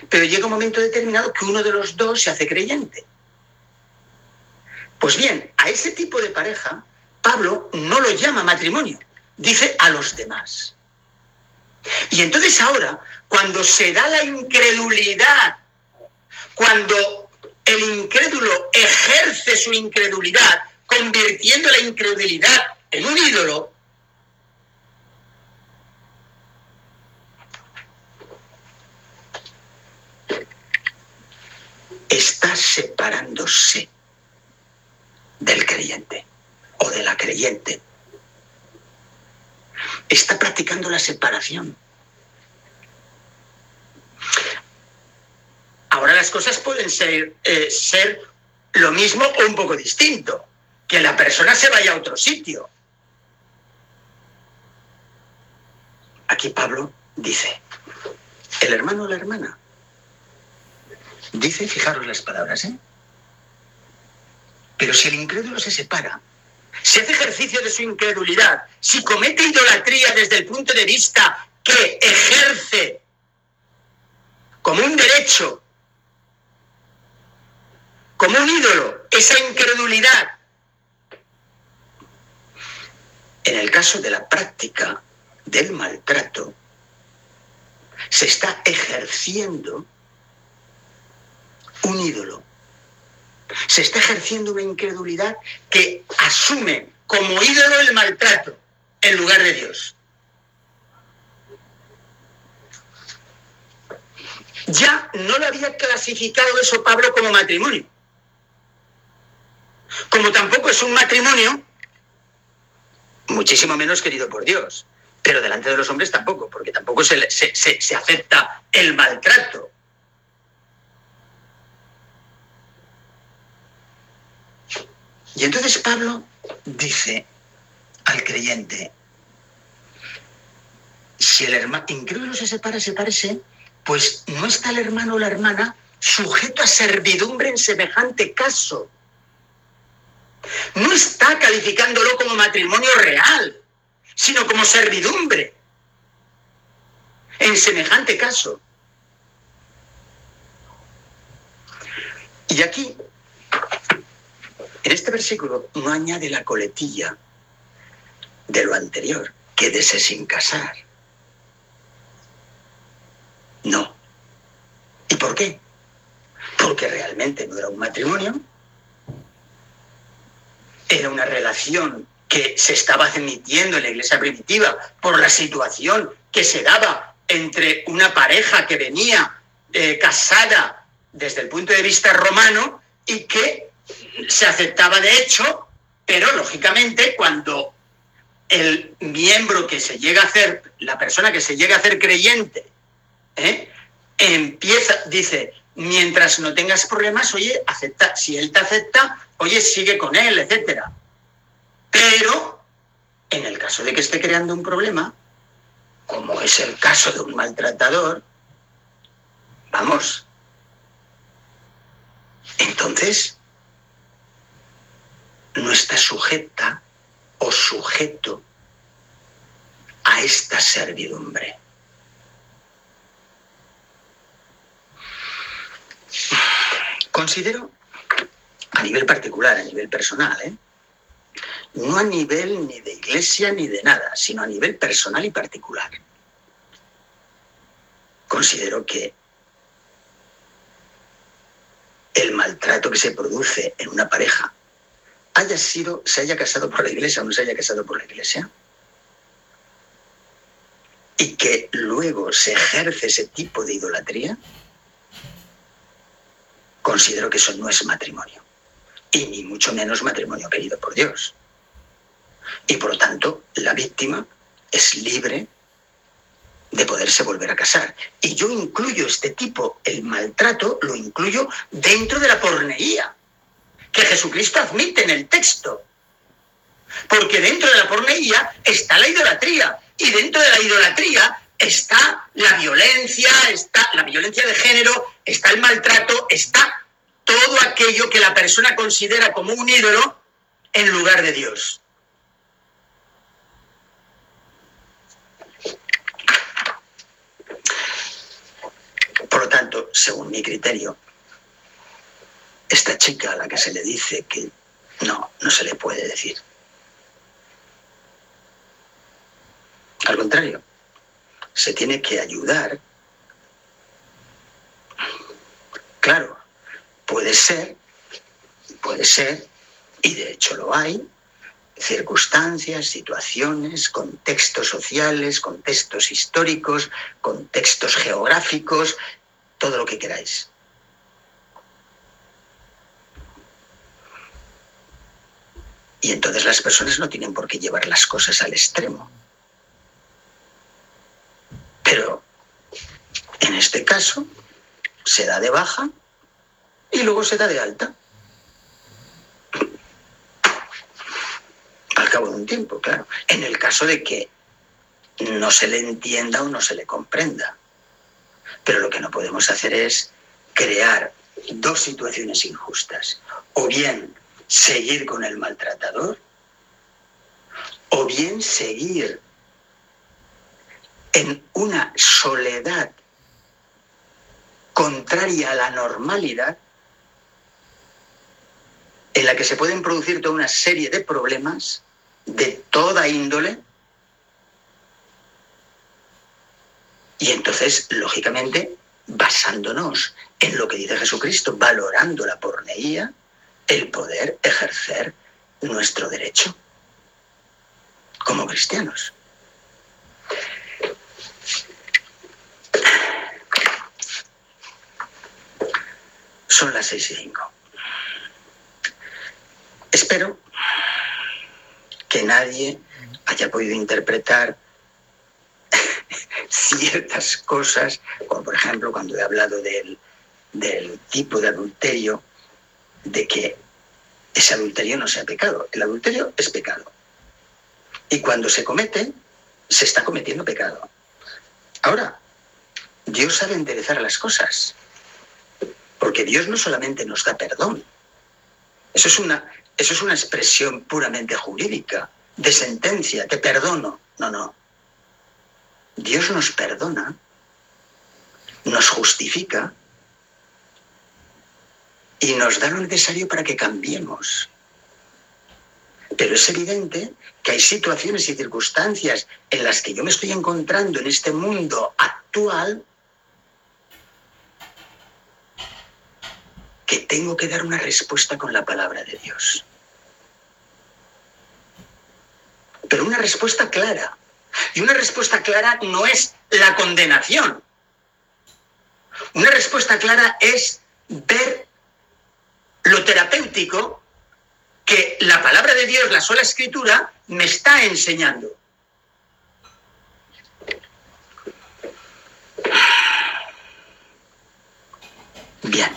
Pero llega un momento determinado que uno de los dos se hace creyente. Pues bien, a ese tipo de pareja, Pablo no lo llama matrimonio, dice a los demás. Y entonces ahora, cuando se da la incredulidad, cuando el incrédulo ejerce su incredulidad, convirtiendo la incredulidad en un ídolo, separándose del creyente o de la creyente. Está practicando la separación. Ahora las cosas pueden ser, eh, ser lo mismo o un poco distinto. Que la persona se vaya a otro sitio. Aquí Pablo dice, el hermano o la hermana Dice, fijaros las palabras, ¿eh? Pero si el incrédulo se separa, si hace ejercicio de su incredulidad, si comete idolatría desde el punto de vista que ejerce como un derecho, como un ídolo, esa incredulidad, en el caso de la práctica del maltrato, se está ejerciendo un ídolo. Se está ejerciendo una incredulidad que asume como ídolo el maltrato en lugar de Dios. Ya no le había clasificado eso Pablo como matrimonio. Como tampoco es un matrimonio, muchísimo menos querido por Dios. Pero delante de los hombres tampoco, porque tampoco se, se, se acepta el maltrato. Y entonces Pablo dice al creyente, si el hermano incrédulo se separa, sepárese, pues no está el hermano o la hermana sujeto a servidumbre en semejante caso. No está calificándolo como matrimonio real, sino como servidumbre en semejante caso. Y aquí en este versículo no añade la coletilla de lo anterior, quédese sin casar. No. ¿Y por qué? Porque realmente no era un matrimonio, era una relación que se estaba admitiendo en la iglesia primitiva por la situación que se daba entre una pareja que venía eh, casada desde el punto de vista romano y que se aceptaba de hecho, pero lógicamente cuando el miembro que se llega a hacer, la persona que se llega a hacer creyente, ¿eh? empieza, dice, mientras no tengas problemas, oye, acepta, si él te acepta, oye, sigue con él, etc. Pero en el caso de que esté creando un problema, como es el caso de un maltratador, vamos, entonces no está sujeta o sujeto a esta servidumbre. Considero, a nivel particular, a nivel personal, ¿eh? no a nivel ni de iglesia ni de nada, sino a nivel personal y particular. Considero que el maltrato que se produce en una pareja haya sido, se haya casado por la iglesia o no se haya casado por la iglesia, y que luego se ejerce ese tipo de idolatría, considero que eso no es matrimonio. Y ni mucho menos matrimonio querido por Dios. Y por lo tanto, la víctima es libre de poderse volver a casar. Y yo incluyo este tipo, el maltrato, lo incluyo dentro de la porneía, que Jesucristo admite en el texto. Porque dentro de la porneía está la idolatría. Y dentro de la idolatría está la violencia, está la violencia de género, está el maltrato, está todo aquello que la persona considera como un ídolo en lugar de Dios. Por lo tanto, según mi criterio, esta chica a la que se le dice que no, no se le puede decir. Al contrario, se tiene que ayudar. Claro, puede ser, puede ser, y de hecho lo hay, circunstancias, situaciones, contextos sociales, contextos históricos, contextos geográficos, todo lo que queráis. Y entonces las personas no tienen por qué llevar las cosas al extremo. Pero en este caso se da de baja y luego se da de alta. Al cabo de un tiempo, claro. En el caso de que no se le entienda o no se le comprenda. Pero lo que no podemos hacer es crear dos situaciones injustas. O bien seguir con el maltratador, o bien seguir en una soledad contraria a la normalidad, en la que se pueden producir toda una serie de problemas de toda índole, y entonces, lógicamente, basándonos en lo que dice Jesucristo, valorando la porneía, el poder ejercer nuestro derecho como cristianos. Son las seis y cinco. Espero que nadie haya podido interpretar ciertas cosas, como por ejemplo cuando he hablado del, del tipo de adulterio, de que ese adulterio no sea pecado. El adulterio es pecado. Y cuando se comete, se está cometiendo pecado. Ahora, Dios sabe enderezar las cosas. Porque Dios no solamente nos da perdón. Eso es una, eso es una expresión puramente jurídica, de sentencia, te perdono. No, no. Dios nos perdona, nos justifica y nos da lo necesario para que cambiemos. Pero es evidente que hay situaciones y circunstancias en las que yo me estoy encontrando en este mundo actual que tengo que dar una respuesta con la palabra de Dios. Pero una respuesta clara. Y una respuesta clara no es la condenación. Una respuesta clara es ver lo terapéutico que la palabra de Dios, la sola escritura, me está enseñando. Bien.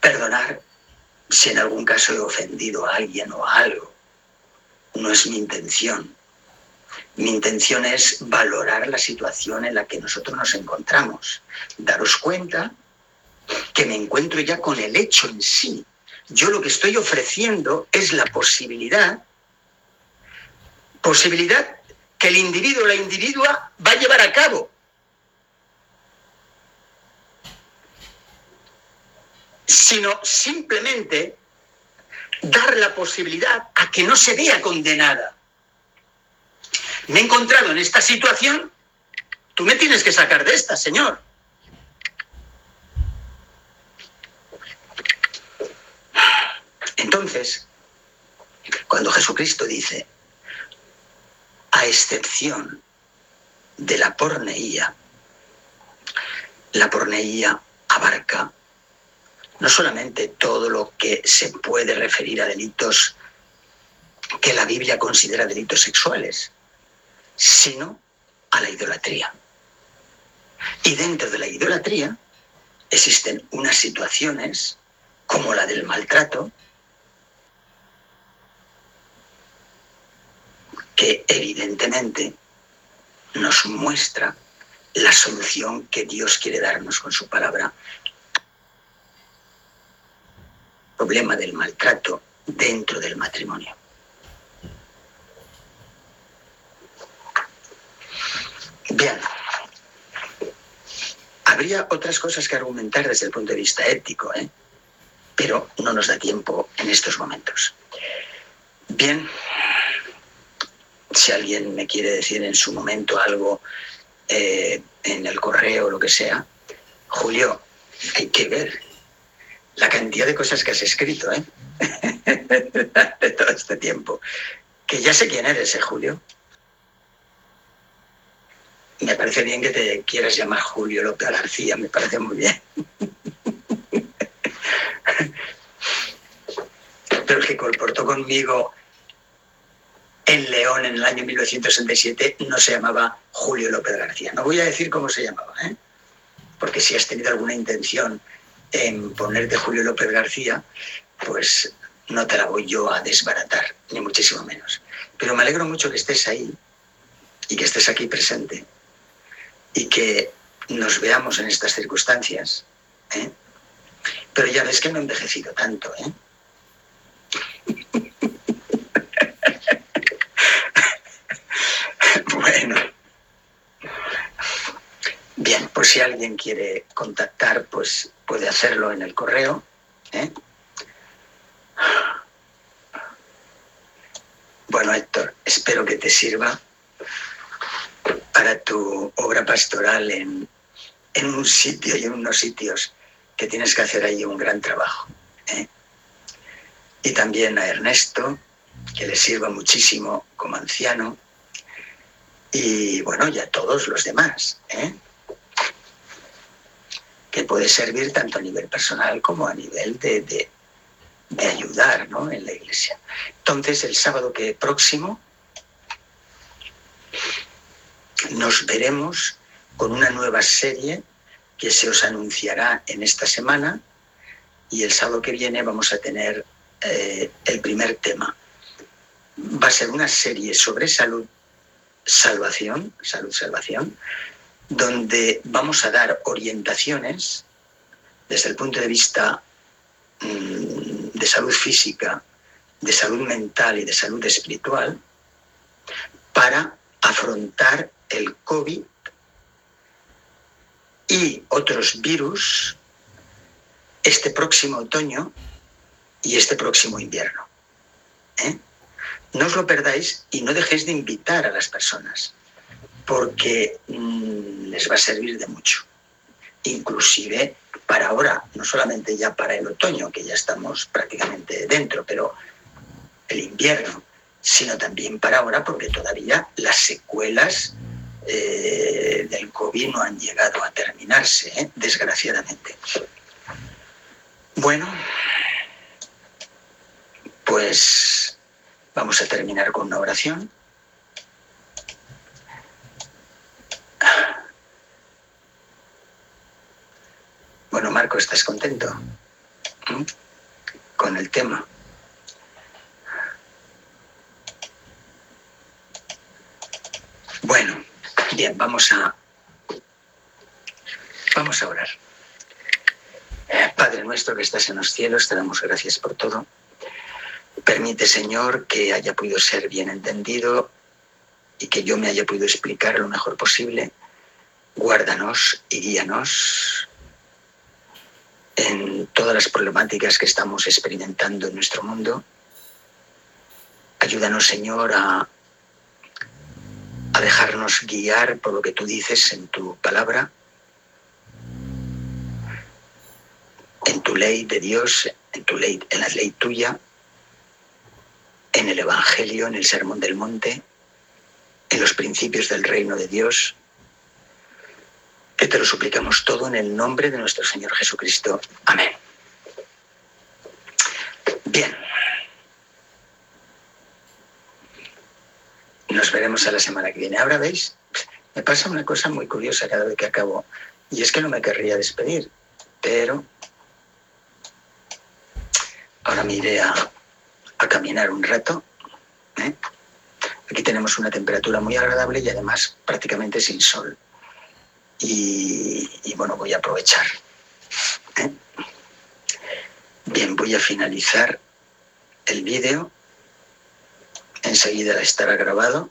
Perdonar si en algún caso he ofendido a alguien o a algo. No es mi intención. Mi intención es valorar la situación en la que nosotros nos encontramos. Daros cuenta que me encuentro ya con el hecho en sí. Yo lo que estoy ofreciendo es la posibilidad, posibilidad que el individuo o la individua va a llevar a cabo. Sino simplemente dar la posibilidad a que no se vea condenada me he encontrado en esta situación, tú me tienes que sacar de esta, Señor. Entonces, cuando Jesucristo dice, a excepción de la porneía, la porneía abarca no solamente todo lo que se puede referir a delitos que la Biblia considera delitos sexuales, sino a la idolatría. Y dentro de la idolatría existen unas situaciones como la del maltrato, que evidentemente nos muestra la solución que Dios quiere darnos con su palabra. Problema del maltrato dentro del matrimonio. Bien, habría otras cosas que argumentar desde el punto de vista ético, ¿eh? pero no nos da tiempo en estos momentos. Bien, si alguien me quiere decir en su momento algo eh, en el correo o lo que sea, Julio, hay que ver la cantidad de cosas que has escrito ¿eh? de todo este tiempo. Que ya sé quién eres, ¿eh, Julio? Me parece bien que te quieras llamar Julio López García, me parece muy bien. Pero el que comportó conmigo en León en el año 1967 no se llamaba Julio López García. No voy a decir cómo se llamaba, ¿eh? porque si has tenido alguna intención en ponerte Julio López García, pues no te la voy yo a desbaratar, ni muchísimo menos. Pero me alegro mucho que estés ahí y que estés aquí presente y que nos veamos en estas circunstancias. ¿eh? Pero ya ves que no he envejecido tanto, ¿eh? bueno. Bien, pues si alguien quiere contactar, pues puede hacerlo en el correo. ¿eh? Bueno, Héctor, espero que te sirva para tu obra pastoral en, un sitio y en unos sitios que tienes que hacer ahí un gran trabajo. ¿eh? Y también a Ernesto, que le sirva muchísimo como anciano. Y bueno, y a todos los demás. ¿eh? que puede servir tanto a nivel personal como a nivel de, de, de ayudar ¿no? en la iglesia. Entonces, el sábado que próximo nos veremos con una nueva serie que se os anunciará en esta semana y el sábado que viene vamos a tener eh, el primer tema. Va a ser una serie sobre salud, salvación, salud, salvación, donde vamos a dar orientaciones desde el punto de vista mm, de salud física, de salud mental y de salud espiritual para afrontar el COVID y otros virus este próximo otoño y este próximo invierno. ¿eh? No os lo perdáis y no dejéis de invitar a las personas, porque mm, les va a servir de mucho. Inclusive para ahora, no solamente ya para el otoño, que ya estamos prácticamente dentro, pero el invierno, sino también para ahora, porque todavía las secuelas eh, del COVID no han llegado a terminarse, ¿eh? desgraciadamente. Bueno, pues vamos a terminar con una oración. Bueno, Marco, ¿estás contento ¿Mm? con el tema? Bueno, Bien, vamos a, vamos a orar. Padre nuestro que estás en los cielos, te damos gracias por todo. Permite, Señor, que haya podido ser bien entendido y que yo me haya podido explicar lo mejor posible. Guárdanos y guíanos en todas las problemáticas que estamos experimentando en nuestro mundo. Ayúdanos, Señor, a a dejarnos guiar por lo que tú dices en tu palabra, en tu ley de Dios, en tu ley, en la ley tuya, en el Evangelio, en el Sermón del Monte, en los principios del reino de Dios, que te lo suplicamos todo en el nombre de nuestro Señor Jesucristo. Amén. Bien. Nos veremos a la semana que viene. Ahora veis, me pasa una cosa muy curiosa cada vez que acabo, y es que no me querría despedir, pero ahora me iré a, caminar un rato. ¿eh? Aquí tenemos una temperatura muy agradable y además prácticamente sin sol. Y, bueno, voy a aprovechar. ¿eh? Bien, voy a finalizar el vídeo. Enseguida estará grabado.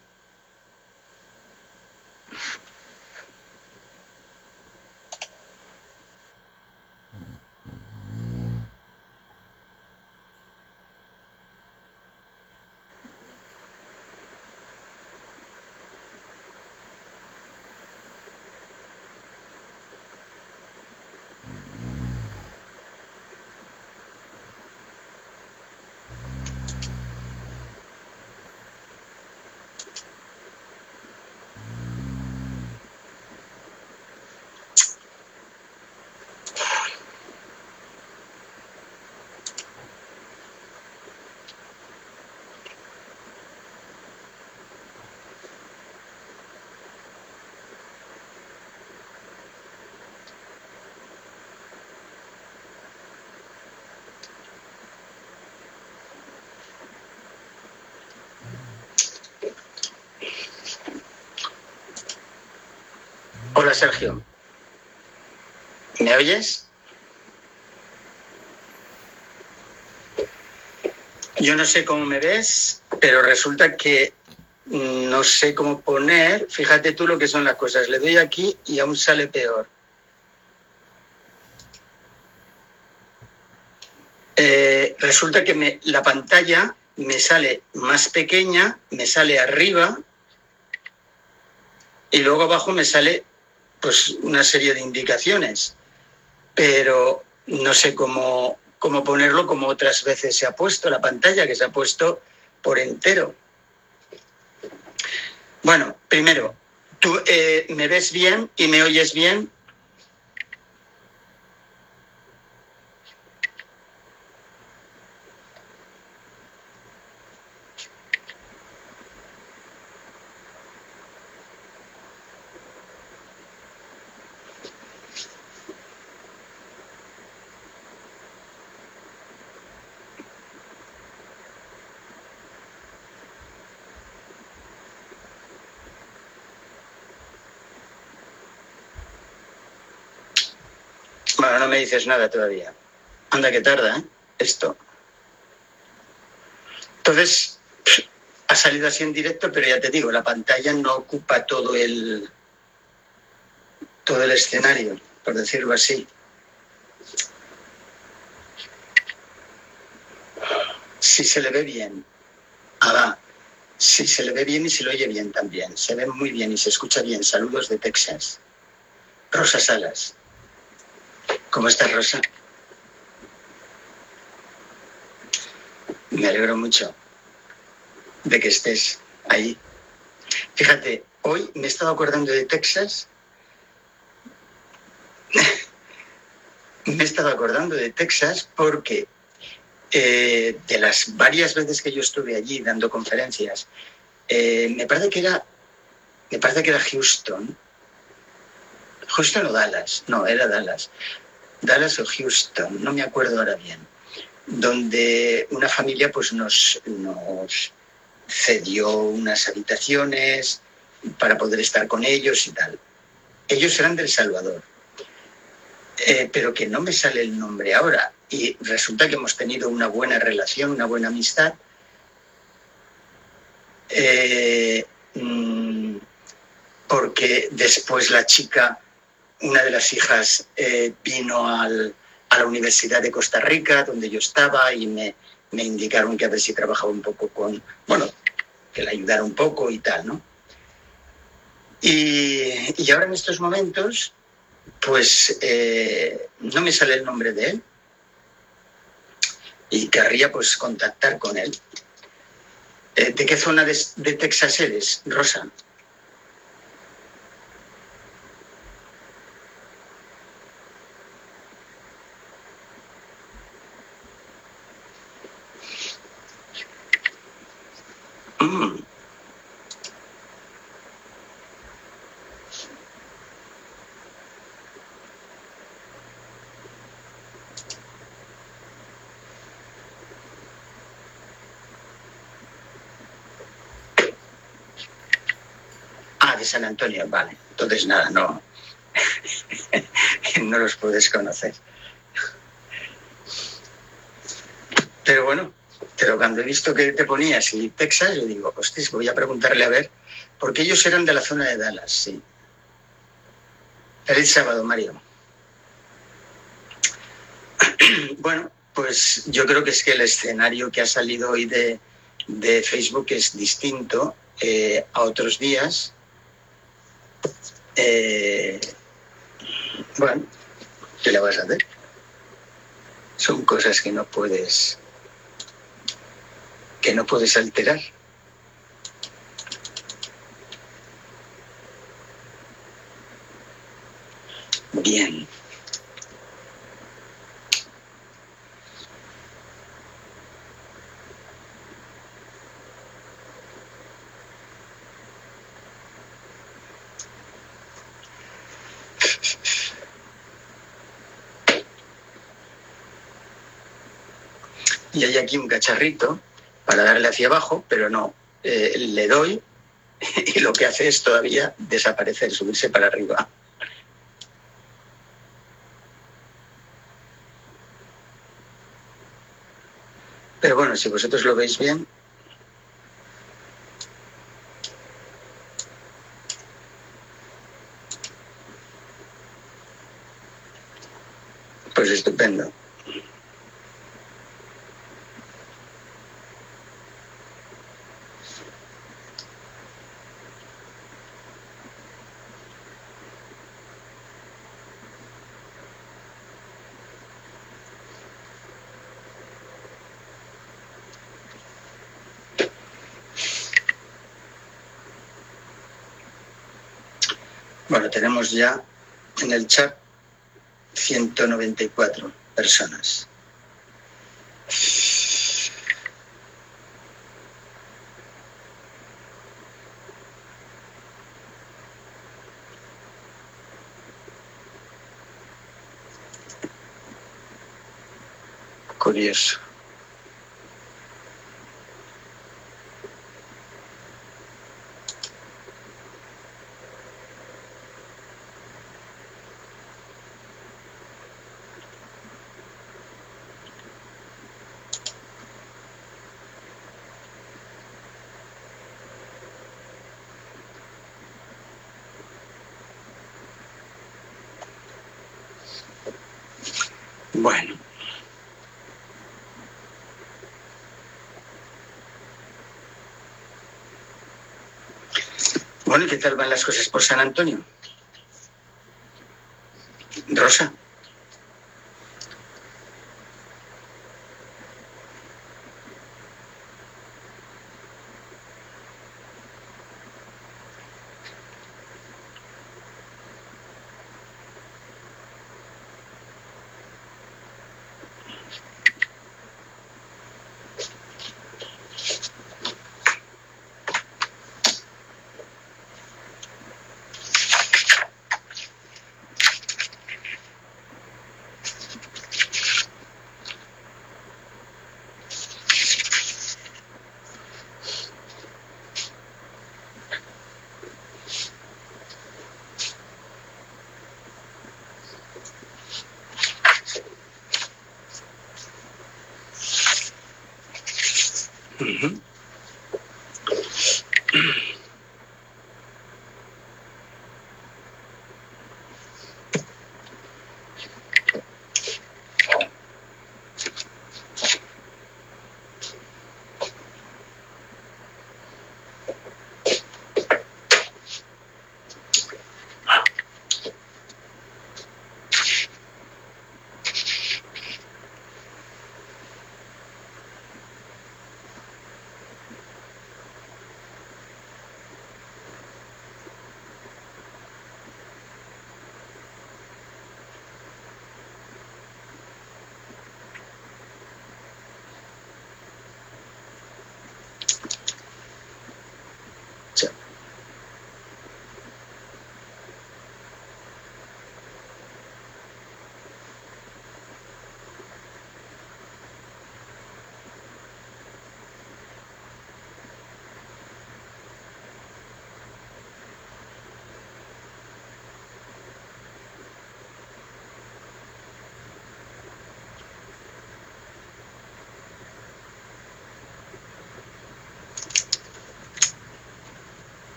Hola Sergio. ¿Me oyes? Yo no sé cómo me ves, pero resulta que no sé cómo poner. Fíjate tú lo que son las cosas. Le doy aquí y aún sale peor. Eh, resulta que la pantalla me sale más pequeña, me sale arriba y luego abajo me sale pues una serie de indicaciones, pero no sé cómo, cómo ponerlo como otras veces se ha puesto la pantalla, que se ha puesto por entero. Bueno, primero, ¿tú eh, me ves bien y me oyes bien? Bueno, no dices nada todavía. Anda que tarda, ¿eh? Esto. Entonces, ha salido así en directo, pero ya te digo, la pantalla no ocupa todo el todo el escenario, por decirlo así. Si se le ve bien. Ah, Si se le ve bien y se lo oye bien también. Se ve muy bien y se escucha bien. Saludos de Texas. Rosa Salas. ¿Cómo estás, Rosa? Me alegro mucho de que estés ahí. Fíjate, hoy me he estado acordando de Texas. me he estado acordando de Texas porque eh, de las varias veces que yo estuve allí dando conferencias, eh, me parece que era, me parece que era Houston, Houston o Dallas, no, era Dallas. Dallas o Houston, no me acuerdo ahora bien, donde una familia pues nos, nos cedió unas habitaciones para poder estar con ellos y tal. Ellos eran del Salvador, eh, pero que no me sale el nombre ahora. Y resulta que hemos tenido una buena relación, una buena amistad. Eh, mm, porque después la chica una de las hijas eh, vino a la Universidad de Costa Rica, donde yo estaba, y me, indicaron que a ver si trabajaba un poco con, bueno, que le ayudara un poco y tal, ¿no? Y, ahora en estos momentos, pues eh, no me sale el nombre de él y querría pues contactar con él. Eh, ¿De qué zona de, de Texas eres, Rosa? San Antonio, vale. Entonces nada, no, no los puedes conocer. Pero bueno, pero cuando he visto que te ponías y Texas, yo digo, hostia, voy a preguntarle a ver, porque ellos eran de la zona de Dallas, sí. Feliz sábado, Mario. Bueno, pues yo creo que es que el escenario que ha salido hoy de, de Facebook es distinto eh, a otros días. Eh, bueno, ¿qué le vas a hacer? Son cosas que no puedes que no puedes alterar. Bien. Hay aquí un cacharrito para darle hacia abajo, pero no, eh, le doy y lo que hace es todavía desaparecer, subirse para arriba. Pero bueno, si vosotros lo veis bien, pues estupendo. Tenemos ya en el chat 194 personas. Curioso. Bueno. Bueno, ¿y qué tal van las cosas por San Antonio?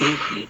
Túi.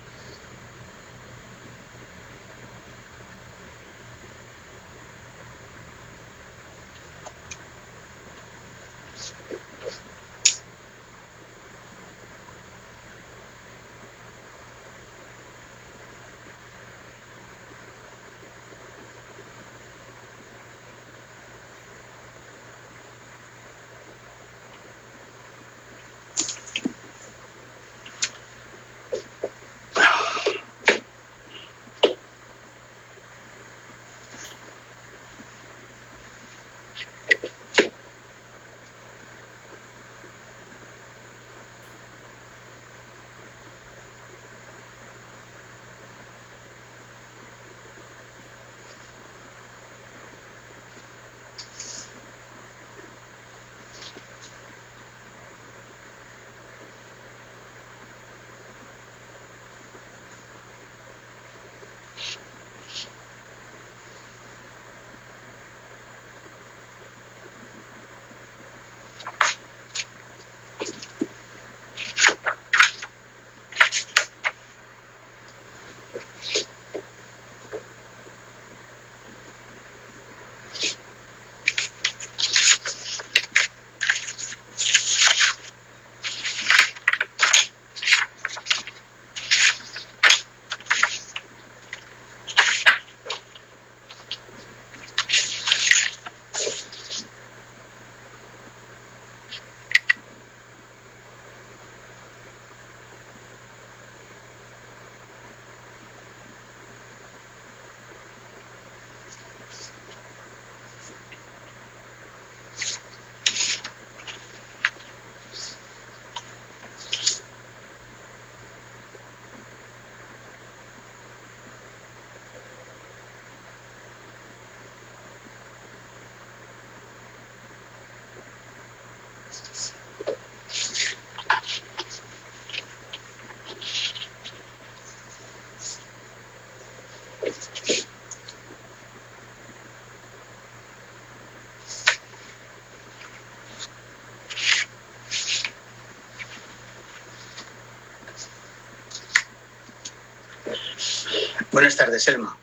Buenas tardes, Elma.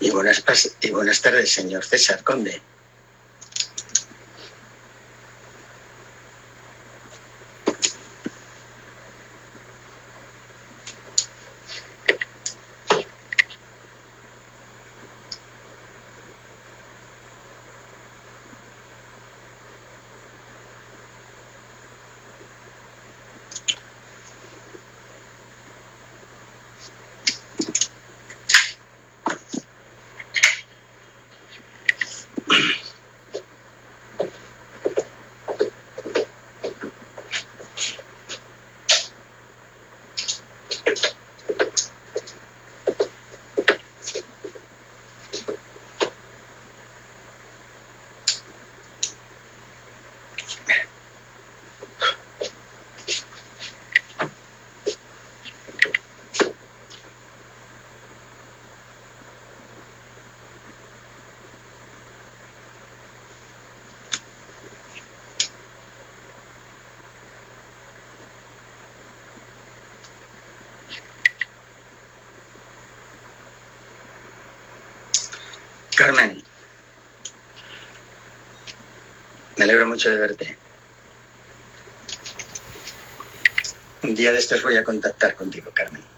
Y buenas, y buenas tardes, señor César Conde. Carmen, me alegro mucho de verte. Un día de estos voy a contactar contigo, Carmen.